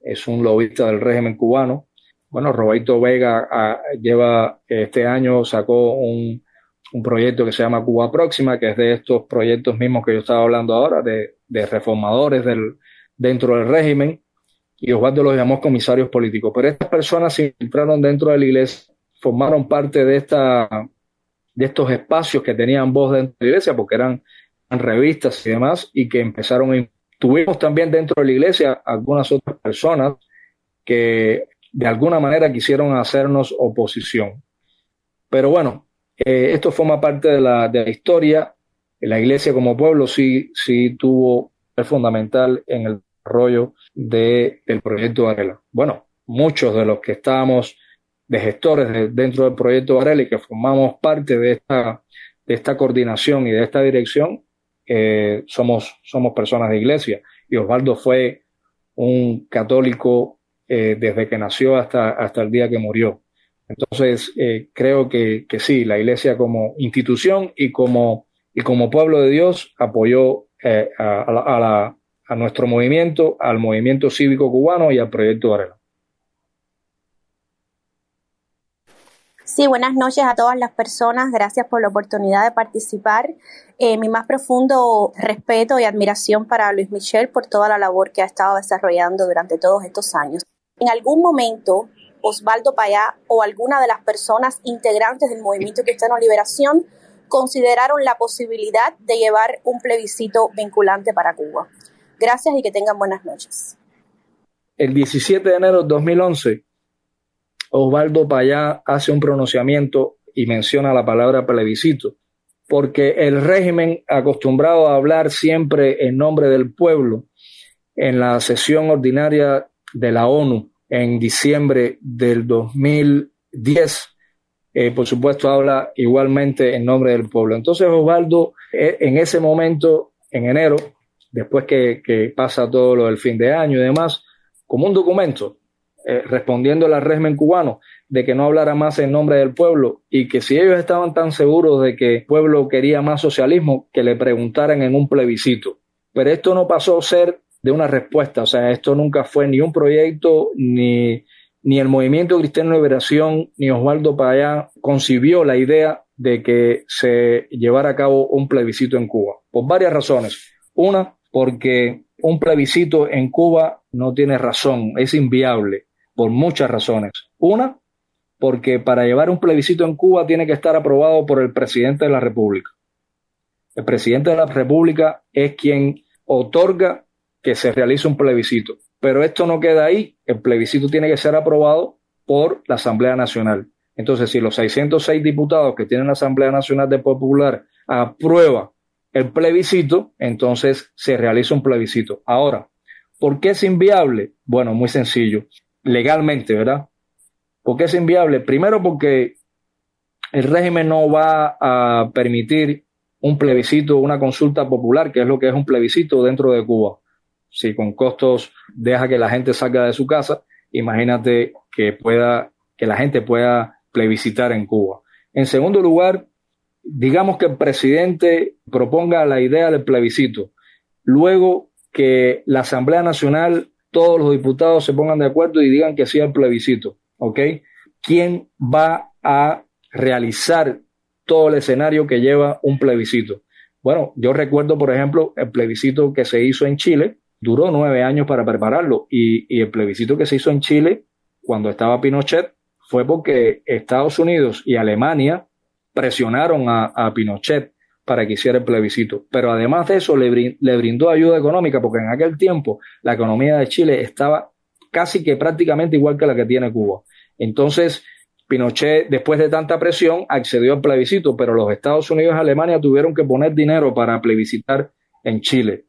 es un lobista del régimen cubano, bueno, Roberto Vega ah, lleva este año, sacó un, proyecto que se llama Cuba Próxima, que es de estos proyectos mismos que yo estaba hablando ahora, de, reformadores del, dentro del régimen, y Osvaldo los llamó comisarios políticos. Pero estas personas se infiltraron dentro de la iglesia, formaron parte de, esta, de estos espacios que tenían voz dentro de la iglesia, porque eran, revistas y demás, y que empezaron a... Tuvimos también dentro de la iglesia algunas otras personas que de alguna manera quisieron hacernos oposición. Pero bueno, eh, esto forma parte de la, de la historia. La iglesia como pueblo sí, sí tuvo el fundamental en el desarrollo de, del proyecto Varela. Bueno, muchos de los que estábamos de gestores dentro del proyecto Varela y que formamos parte de esta, de esta coordinación y de esta dirección, eh, somos, somos personas de iglesia. Y Osvaldo fue un católico eh, desde que nació hasta, hasta el día que murió. Entonces, eh, creo que, que, sí, la Iglesia como institución y como, y como pueblo de Dios apoyó a, la, nuestro movimiento, al movimiento cívico cubano y al proyecto Varela. Sí, buenas noches a todas las personas. Gracias por la oportunidad de participar. mi más profundo respeto y admiración para Luis Michel por toda la labor que ha estado desarrollando durante todos estos años. En algún momento, Osvaldo Payá o alguna de las personas integrantes del Movimiento Cristiano Liberación consideraron la posibilidad de llevar un plebiscito vinculante para Cuba. Gracias y que tengan buenas noches. El 17 de enero de 2011, Osvaldo Payá hace un pronunciamiento y menciona la palabra plebiscito, porque el régimen acostumbrado a hablar siempre en nombre del pueblo en la sesión ordinaria de la ONU en diciembre del 2010. Eh, por supuesto, habla igualmente en nombre del pueblo. Entonces, Osvaldo, eh, en ese momento, en enero, después que, pasa todo lo del fin de año y demás, como un documento eh, respondiendo al régimen cubano de que no hablara más en nombre del pueblo y que si ellos estaban tan seguros de que el pueblo quería más socialismo, que le preguntaran en un plebiscito. Pero esto no pasó a ser de una respuesta. O sea, esto nunca fue ni un proyecto, ni, ni el Movimiento Cristiano de Liberación, ni Osvaldo Payá concibió la idea de que se llevara a cabo un plebiscito en Cuba, por varias razones. Una, porque un plebiscito en Cuba no tiene razón, es inviable, por muchas razones. Una, porque para llevar un plebiscito en Cuba tiene que estar aprobado por el presidente de la República. El presidente de la República es quien otorga que se realice un plebiscito. Pero esto no queda ahí, el plebiscito tiene que ser aprobado por la Asamblea Nacional. Entonces, si los 606 diputados que tienen la Asamblea Nacional de Popular aprueba el plebiscito, entonces se realiza un plebiscito. Ahora, ¿Por qué es inviable? Bueno, muy sencillo. Legalmente, ¿verdad? ¿Por qué es inviable? Primero porque el régimen no va a permitir un plebiscito, una consulta popular, que es lo que es un plebiscito dentro de Cuba. Si con costos deja que la gente salga de su casa, imagínate que pueda, que la gente pueda plebiscitar en Cuba. En segundo lugar, digamos que el presidente proponga la idea del plebiscito. Luego que la Asamblea Nacional, todos los diputados se pongan de acuerdo y digan que sí al plebiscito. ¿Ok? ¿Quién va a realizar todo el escenario que lleva un plebiscito? Bueno, yo recuerdo, por ejemplo, el plebiscito que se hizo en Chile, duró nueve años para prepararlo y, y el plebiscito que se hizo en Chile cuando estaba Pinochet fue porque Estados Unidos y Alemania presionaron a, Pinochet para que hiciera el plebiscito. Pero además de eso le, le, brindó ayuda económica porque en aquel tiempo la economía de Chile estaba casi que prácticamente igual que la que tiene Cuba. Entonces, Pinochet, después de tanta presión, accedió al plebiscito, pero los Estados Unidos y Alemania tuvieron que poner dinero para plebiscitar en Chile.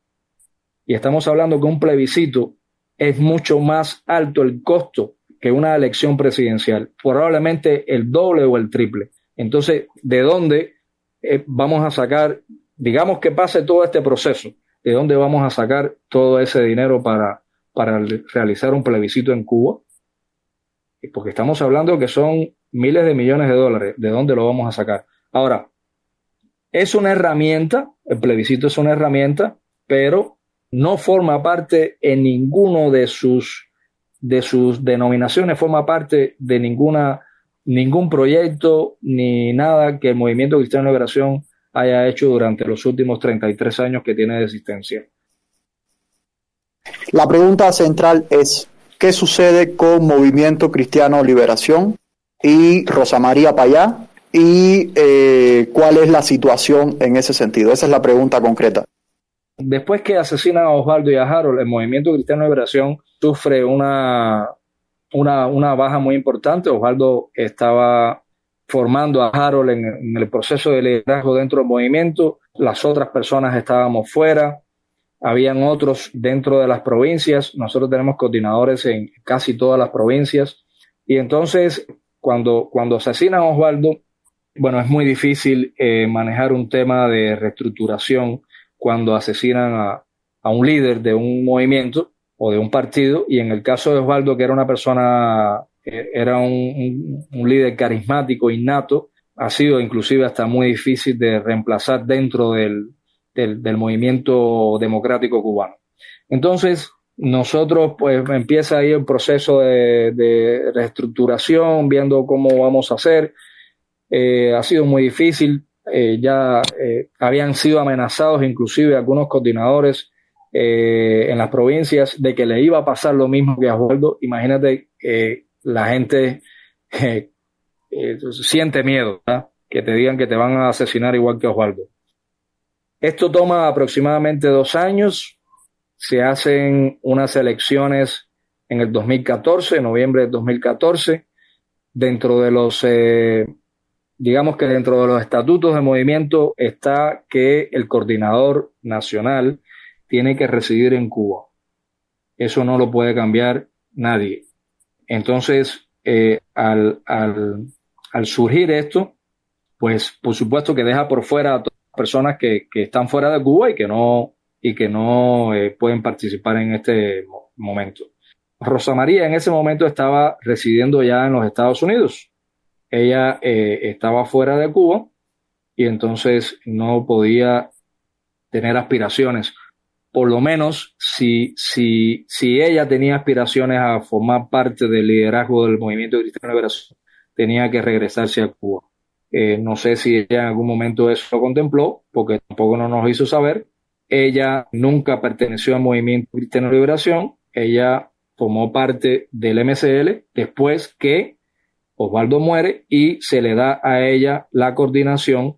Y estamos hablando que un plebiscito es mucho más alto el costo que una elección presidencial, probablemente el doble o el triple. Entonces, ¿de dónde eh, vamos a sacar, digamos que pase todo este proceso, de dónde vamos a sacar todo ese dinero para, para realizar un plebiscito en Cuba? Porque estamos hablando que son miles de millones de dólares, ¿de dónde lo vamos a sacar? Ahora, es una herramienta, el plebiscito es una herramienta, pero no forma parte en ninguno de sus de sus denominaciones forma parte de ninguna, ningún proyecto ni nada que el Movimiento Cristiano de Liberación haya hecho durante los últimos 33 años que tiene de existencia. La pregunta central es, ¿qué sucede con Movimiento Cristiano Liberación y Rosa María Payá? ¿Y eh, cuál es la situación en ese sentido? Esa es la pregunta concreta. Después que asesinan a Osvaldo y a Harold, el Movimiento Cristiano de Liberación sufre una, una, baja muy importante. Osvaldo estaba formando a Harold en, el proceso de liderazgo dentro del movimiento. Las otras personas estábamos fuera. Habían otros dentro de las provincias. Nosotros tenemos coordinadores en casi todas las provincias. Y entonces, cuando, cuando asesinan a Osvaldo, bueno, es muy difícil eh, manejar un tema de reestructuración cuando asesinan a, un líder de un movimiento o de un partido, y en el caso de Osvaldo, que era una persona, eh, era un, líder carismático, innato, ha sido inclusive hasta muy difícil de reemplazar dentro del, del, movimiento democrático cubano. Entonces, nosotros, pues empieza ahí el proceso de, reestructuración, viendo cómo vamos a hacer. Eh, ha sido muy difícil. Eh, ya habían sido amenazados inclusive algunos coordinadores eh, en las provincias de que le iba a pasar lo mismo que a Osvaldo. Imagínate, la gente (laughs) siente miedo, que te digan que te van a asesinar igual que Osvaldo. Esto toma aproximadamente dos años. Se hacen unas elecciones en el 2014, noviembre de 2014. Dentro de los digamos que dentro de los estatutos de movimiento está que el coordinador nacional tiene que residir en Cuba. Eso no lo puede cambiar nadie. Entonces, eh, al, al, al, surgir esto, pues por supuesto que deja por fuera a todas las personas que, que están fuera de Cuba y que no, y que no eh, pueden participar en este momento. Rosa María en ese momento estaba residiendo ya en los Estados Unidos ella eh, estaba fuera de Cuba y entonces no podía tener aspiraciones. Por lo menos si, si, si ella tenía aspiraciones a formar parte del liderazgo del movimiento cristiano liberación, tenía que regresarse a Cuba. Eh, no sé si ella en algún momento eso lo contempló, porque tampoco no nos hizo saber. Ella nunca perteneció al movimiento cristiano liberación. Ella formó parte del MCL después que Osvaldo muere y se le da a ella la coordinación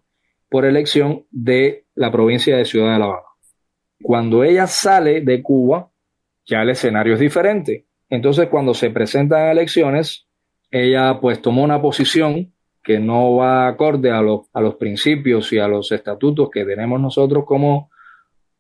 por elección de la provincia de Ciudad de La Habana. Cuando ella sale de Cuba, ya el escenario es diferente. Entonces, cuando se presentan elecciones, ella pues tomó una posición que no va acorde a los, a los principios y a los estatutos que tenemos nosotros como,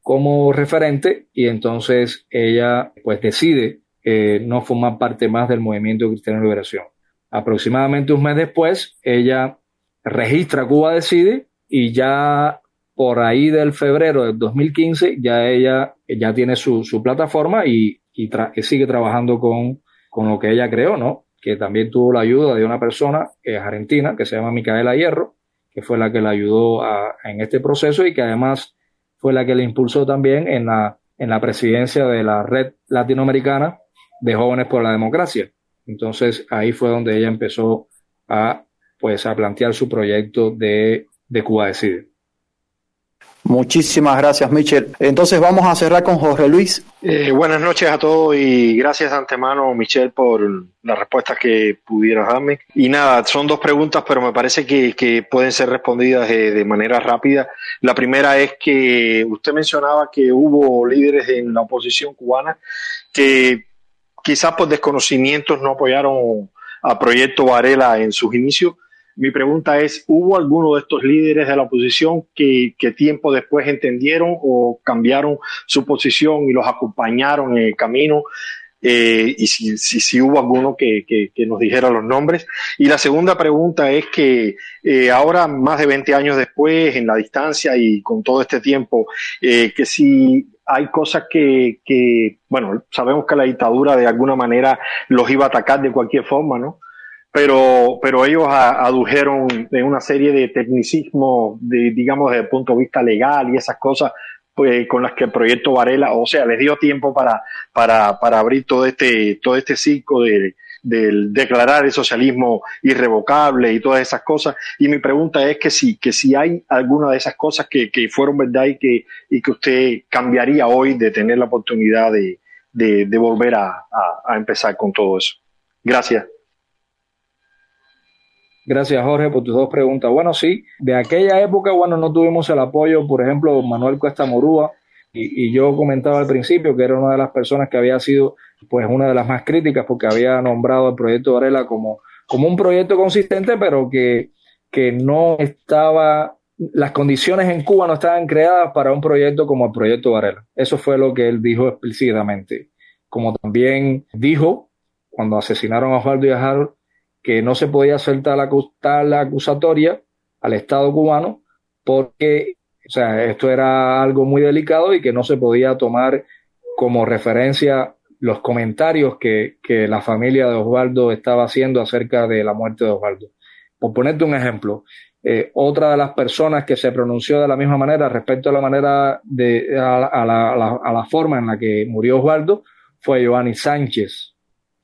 como referente y entonces ella pues decide eh, no formar parte más del movimiento Cristiano de Liberación. Aproximadamente un mes después, ella registra Cuba Decide y ya por ahí del febrero del 2015 ya ella ya tiene su, su plataforma y, y sigue trabajando con, con lo que ella creó, ¿no? Que también tuvo la ayuda de una persona que es argentina, que se llama Micaela Hierro, que fue la que la ayudó a, en este proceso y que además fue la que le impulsó también en la, en la presidencia de la red latinoamericana de jóvenes por la democracia. Entonces ahí fue donde ella empezó a, pues, a plantear su proyecto de, de Cuba Decide. Muchísimas gracias, Michel. Entonces vamos a cerrar con Jorge Luis. Eh, buenas noches a todos y gracias de antemano, Michel, por las respuestas que pudieras darme. Y nada, son dos preguntas, pero me parece que, pueden ser respondidas de, de, manera rápida. La primera es que usted mencionaba que hubo líderes en la oposición cubana que quizás por desconocimientos no apoyaron a Proyecto Varela en sus inicios mi pregunta es, ¿hubo alguno de estos líderes de la oposición que, tiempo después entendieron o cambiaron su posición y los acompañaron en el camino? Eh, y si, si, hubo alguno que, nos dijera los nombres. Y la segunda pregunta es que eh, ahora, más de 20 años después, en la distancia y con todo este tiempo, eh, que si hay cosas que, que, bueno, sabemos que la dictadura de alguna manera los iba a atacar de cualquier forma, ¿no? Pero, pero ellos adujeron de una serie de tecnicismos, de, digamos, desde el punto de vista legal y esas cosas, pues, con las que el proyecto Varela, o sea, les dio tiempo para, para, para abrir todo este, todo este ciclo de, del declarar el socialismo irrevocable y todas esas cosas. Y mi pregunta es que si, que si hay alguna de esas cosas que, que fueron verdad y que, y que usted cambiaría hoy de tener la oportunidad de, de, de volver a, a, a empezar con todo eso. Gracias. Gracias, Jorge, por tus dos preguntas. Bueno, sí, de aquella época, bueno, no tuvimos el apoyo, por ejemplo, Manuel Cuesta Morúa, y, yo comentaba al principio que era una de las personas que había sido, pues, una de las más críticas porque había nombrado el proyecto Varela como, como un proyecto consistente, pero que, que no estaba, las condiciones en Cuba no estaban creadas para un proyecto como el proyecto Varela. Eso fue lo que él dijo explícitamente. Como también dijo, cuando asesinaron a Osvaldo y que no se podía aceptar la, la acusatoria al Estado cubano porque, o sea, esto era algo muy delicado y que no se podía tomar como referencia los comentarios que, que la familia de Osvaldo estaba haciendo acerca de la muerte de Osvaldo. Por ponerte un ejemplo, eh, otra de las personas que se pronunció de la misma manera respecto a la manera de a, la, a, la, a la, forma en la que murió Osvaldo fue Giovanni Sánchez,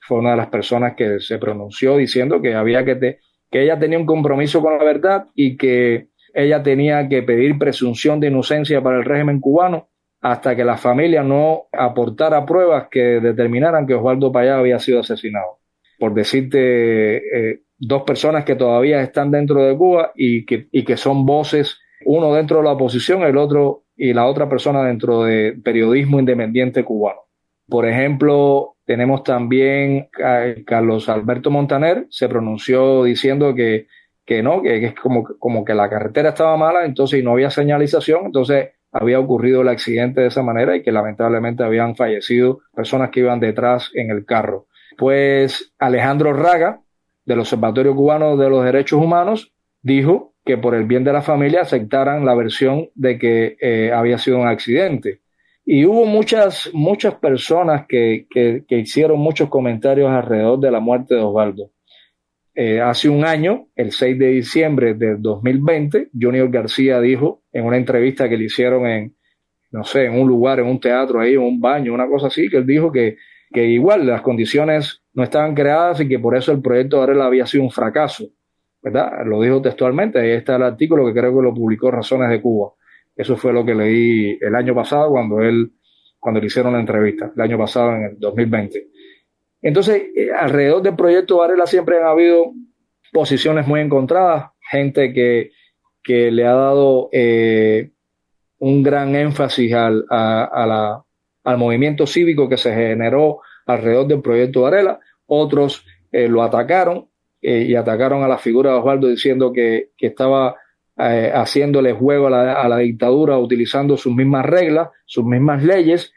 fue una de las personas que se pronunció diciendo que había que, te, que ella tenía un compromiso con la verdad y que ella tenía que pedir presunción de inocencia para el régimen cubano hasta que la familia no aportara pruebas que determinaran que Osvaldo Payá había sido asesinado. Por decirte, eh, dos personas que todavía están dentro de Cuba y que, y que son voces, uno dentro de la oposición, el otro y la otra persona dentro de periodismo independiente cubano. Por ejemplo, tenemos también a Carlos Alberto Montaner, se pronunció diciendo que, que no, que, es como, como que la carretera estaba mala, entonces y no había señalización, entonces había ocurrido el accidente de esa manera y que lamentablemente habían fallecido personas que iban detrás en el carro. Pues Alejandro Raga, del Observatorio Cubano de los Derechos Humanos, dijo que por el bien de la familia aceptaran la versión de que eh, había sido un accidente. Y hubo muchas, muchas personas que, que, hicieron muchos comentarios alrededor de la muerte de Osvaldo. Eh, hace un año, el 6 de diciembre del 2020, Junior García dijo en una entrevista que le hicieron en, no sé, en un lugar, en un teatro ahí, en un baño, una cosa así, que él dijo que, que igual las condiciones no estaban creadas y que por eso el proyecto de Arela había sido un fracaso. ¿Verdad? Lo dijo textualmente, ahí está el artículo que creo que lo publicó Razones de Cuba. Eso fue lo que leí el año pasado cuando él, cuando le hicieron la entrevista, el año pasado en el 2020. Entonces, eh, alrededor del proyecto Varela siempre han habido posiciones muy encontradas, gente que, que le ha dado eh, un gran énfasis al, al movimiento cívico que se generó alrededor del proyecto Varela, otros eh, lo atacaron eh, y atacaron a la figura de Osvaldo diciendo que, que estaba eh, haciéndole juego a la, a la, dictadura, utilizando sus mismas reglas, sus mismas leyes.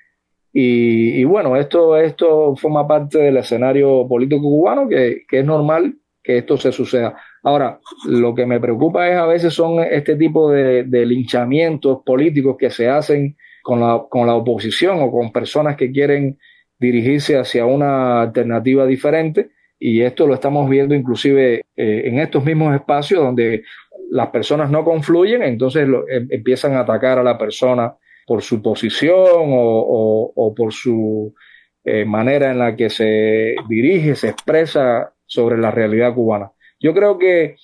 Y, y, bueno, esto, esto forma parte del escenario político cubano, que, es normal que esto se suceda. Ahora, lo que me preocupa es a veces son este tipo de, de linchamientos políticos que se hacen con la, con la oposición o con personas que quieren dirigirse hacia una alternativa diferente y esto lo estamos viendo inclusive eh, en estos mismos espacios donde las personas no confluyen, entonces lo, em, empiezan a atacar a la persona por su posición o, por su eh, manera en la que se dirige, se expresa sobre la realidad cubana. Yo creo que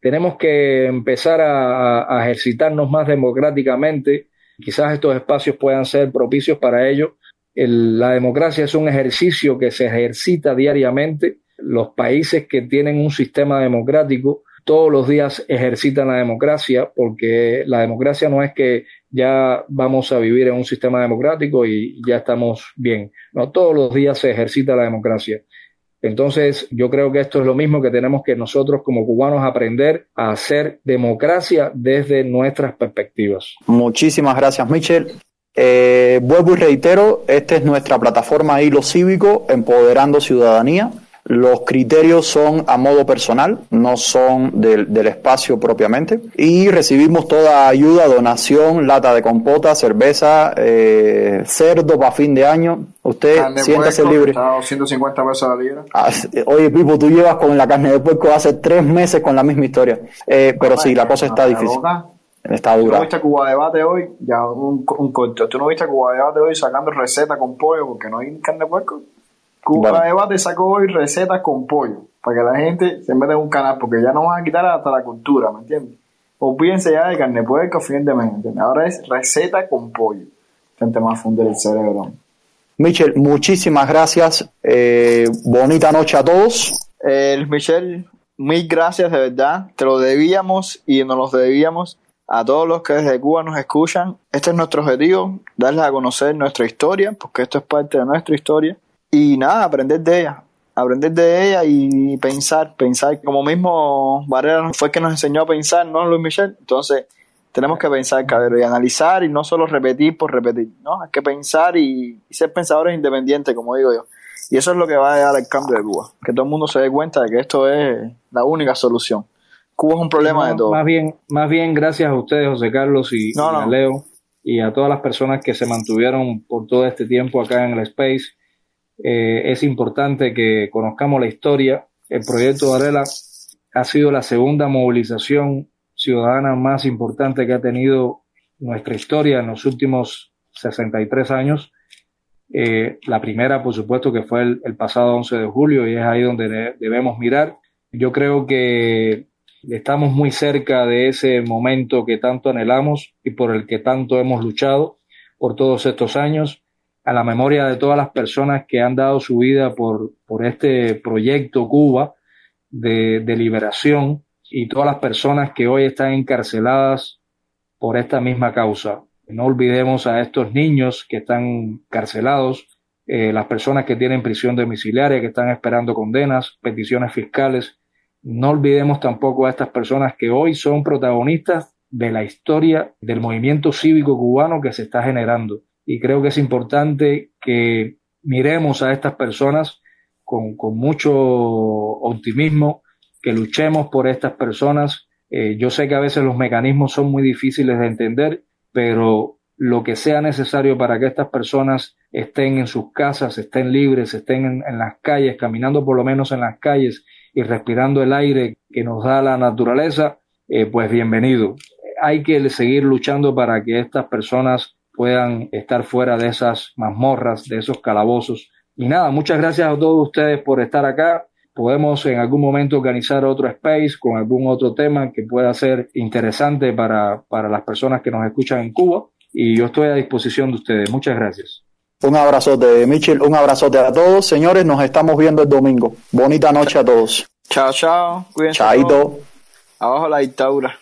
tenemos que empezar a, ejercitarnos más democráticamente. Quizás estos espacios puedan ser propicios para ello. El, la democracia es un ejercicio que se ejercita diariamente. Los países que tienen un sistema democrático todos los días ejercitan la democracia, porque la democracia no es que ya vamos a vivir en un sistema democrático y ya estamos bien. No, todos los días se ejercita la democracia. Entonces, yo creo que esto es lo mismo que tenemos que nosotros como cubanos aprender a hacer democracia desde nuestras perspectivas. Muchísimas gracias, Michel. Eh, vuelvo y reitero, esta es nuestra plataforma Hilo Cívico, Empoderando Ciudadanía. Los criterios son a modo personal, no son del, del, espacio propiamente. Y recibimos toda ayuda, donación, lata de compota, cerveza, eh, cerdo para fin de año. Usted Carne siéntase puerco, libre. Está a 250 pesos la libra. Ah, Oye, Pipo, tú llevas con la carne de puerco hace tres meses con la misma historia. Eh, pero sí, la cosa está difícil. Está ¿Tú no dura. viste Cuba Debate hoy? Ya un, un corto. ¿Tú no viste Cuba Debate hoy sacando recetas con pollo porque no hay carne de puerco? Cuba Bueno. Debate sacó hoy recetas con pollo para que la gente se meta en un canal porque ya no van a quitar hasta la cultura, ¿me entiendes? Olvídense ya de carne de puerco a fin de mes, ¿entiendes? Ahora es receta con pollo. Gente más funde el cerebro. Michel, muchísimas gracias. Eh, bonita noche a todos. Eh, Michelle, mil gracias de verdad. Te lo debíamos y nos los debíamos a todos los que desde Cuba nos escuchan. Este es nuestro objetivo, darles a conocer nuestra historia, porque esto es parte de nuestra historia. Y nada, aprender de ella. Aprender de ella y pensar, pensar. Como mismo Varela fue el que nos enseñó a pensar, ¿no, Luis Michel? Entonces, tenemos que pensar, cabrón, y analizar y no solo repetir por repetir, ¿no? Hay que pensar y, y ser pensadores independientes, como digo yo. Y eso es lo que va a dar el cambio de Cuba. Que todo el mundo se dé cuenta de que esto es la única solución. Cuba es un problema No, de todo. Más bien, más bien gracias a ustedes, José Carlos y, No, y a no. Leo, y a todas las personas que se mantuvieron por todo este tiempo acá en el Space. Eh, es importante que conozcamos la historia. El proyecto Varela ha sido la segunda movilización ciudadana más importante que ha tenido nuestra historia en los últimos 63 años. Eh, la primera, por supuesto, que fue el, el pasado 11 de julio y es ahí donde de- debemos mirar. Yo creo que estamos muy cerca de ese momento que tanto anhelamos y por el que tanto hemos luchado por todos estos años, a la memoria de todas las personas que han dado su vida por, por este proyecto Cuba de, liberación y todas las personas que hoy están encarceladas por esta misma causa. No olvidemos a estos niños que están encarcelados, eh, las personas que tienen prisión domiciliaria, que están esperando condenas, peticiones fiscales. No olvidemos tampoco a estas personas que hoy son protagonistas de la historia del movimiento cívico cubano que se está generando. Y creo que es importante que miremos a estas personas con, con mucho optimismo, que luchemos por estas personas. Eh, yo sé que a veces los mecanismos son muy difíciles de entender, pero lo que sea necesario para que estas personas estén en sus casas, estén libres, estén en, las calles, caminando por lo menos en las calles y respirando el aire que nos da la naturaleza, eh, pues bienvenido. Hay que seguir luchando para que estas personas puedan estar fuera de esas mazmorras, de esos calabozos. Y nada, muchas gracias a todos ustedes por estar acá. Podemos en algún momento organizar otro space con algún otro tema que pueda ser interesante para, para las personas que nos escuchan en Cuba. Y yo estoy a disposición de ustedes. Muchas gracias. Un abrazote, Michel. Un abrazote a todos. Señores, nos estamos viendo el domingo. Bonita noche a todos. Chao, chao. Cuídense. Chaito. Abajo la dictadura.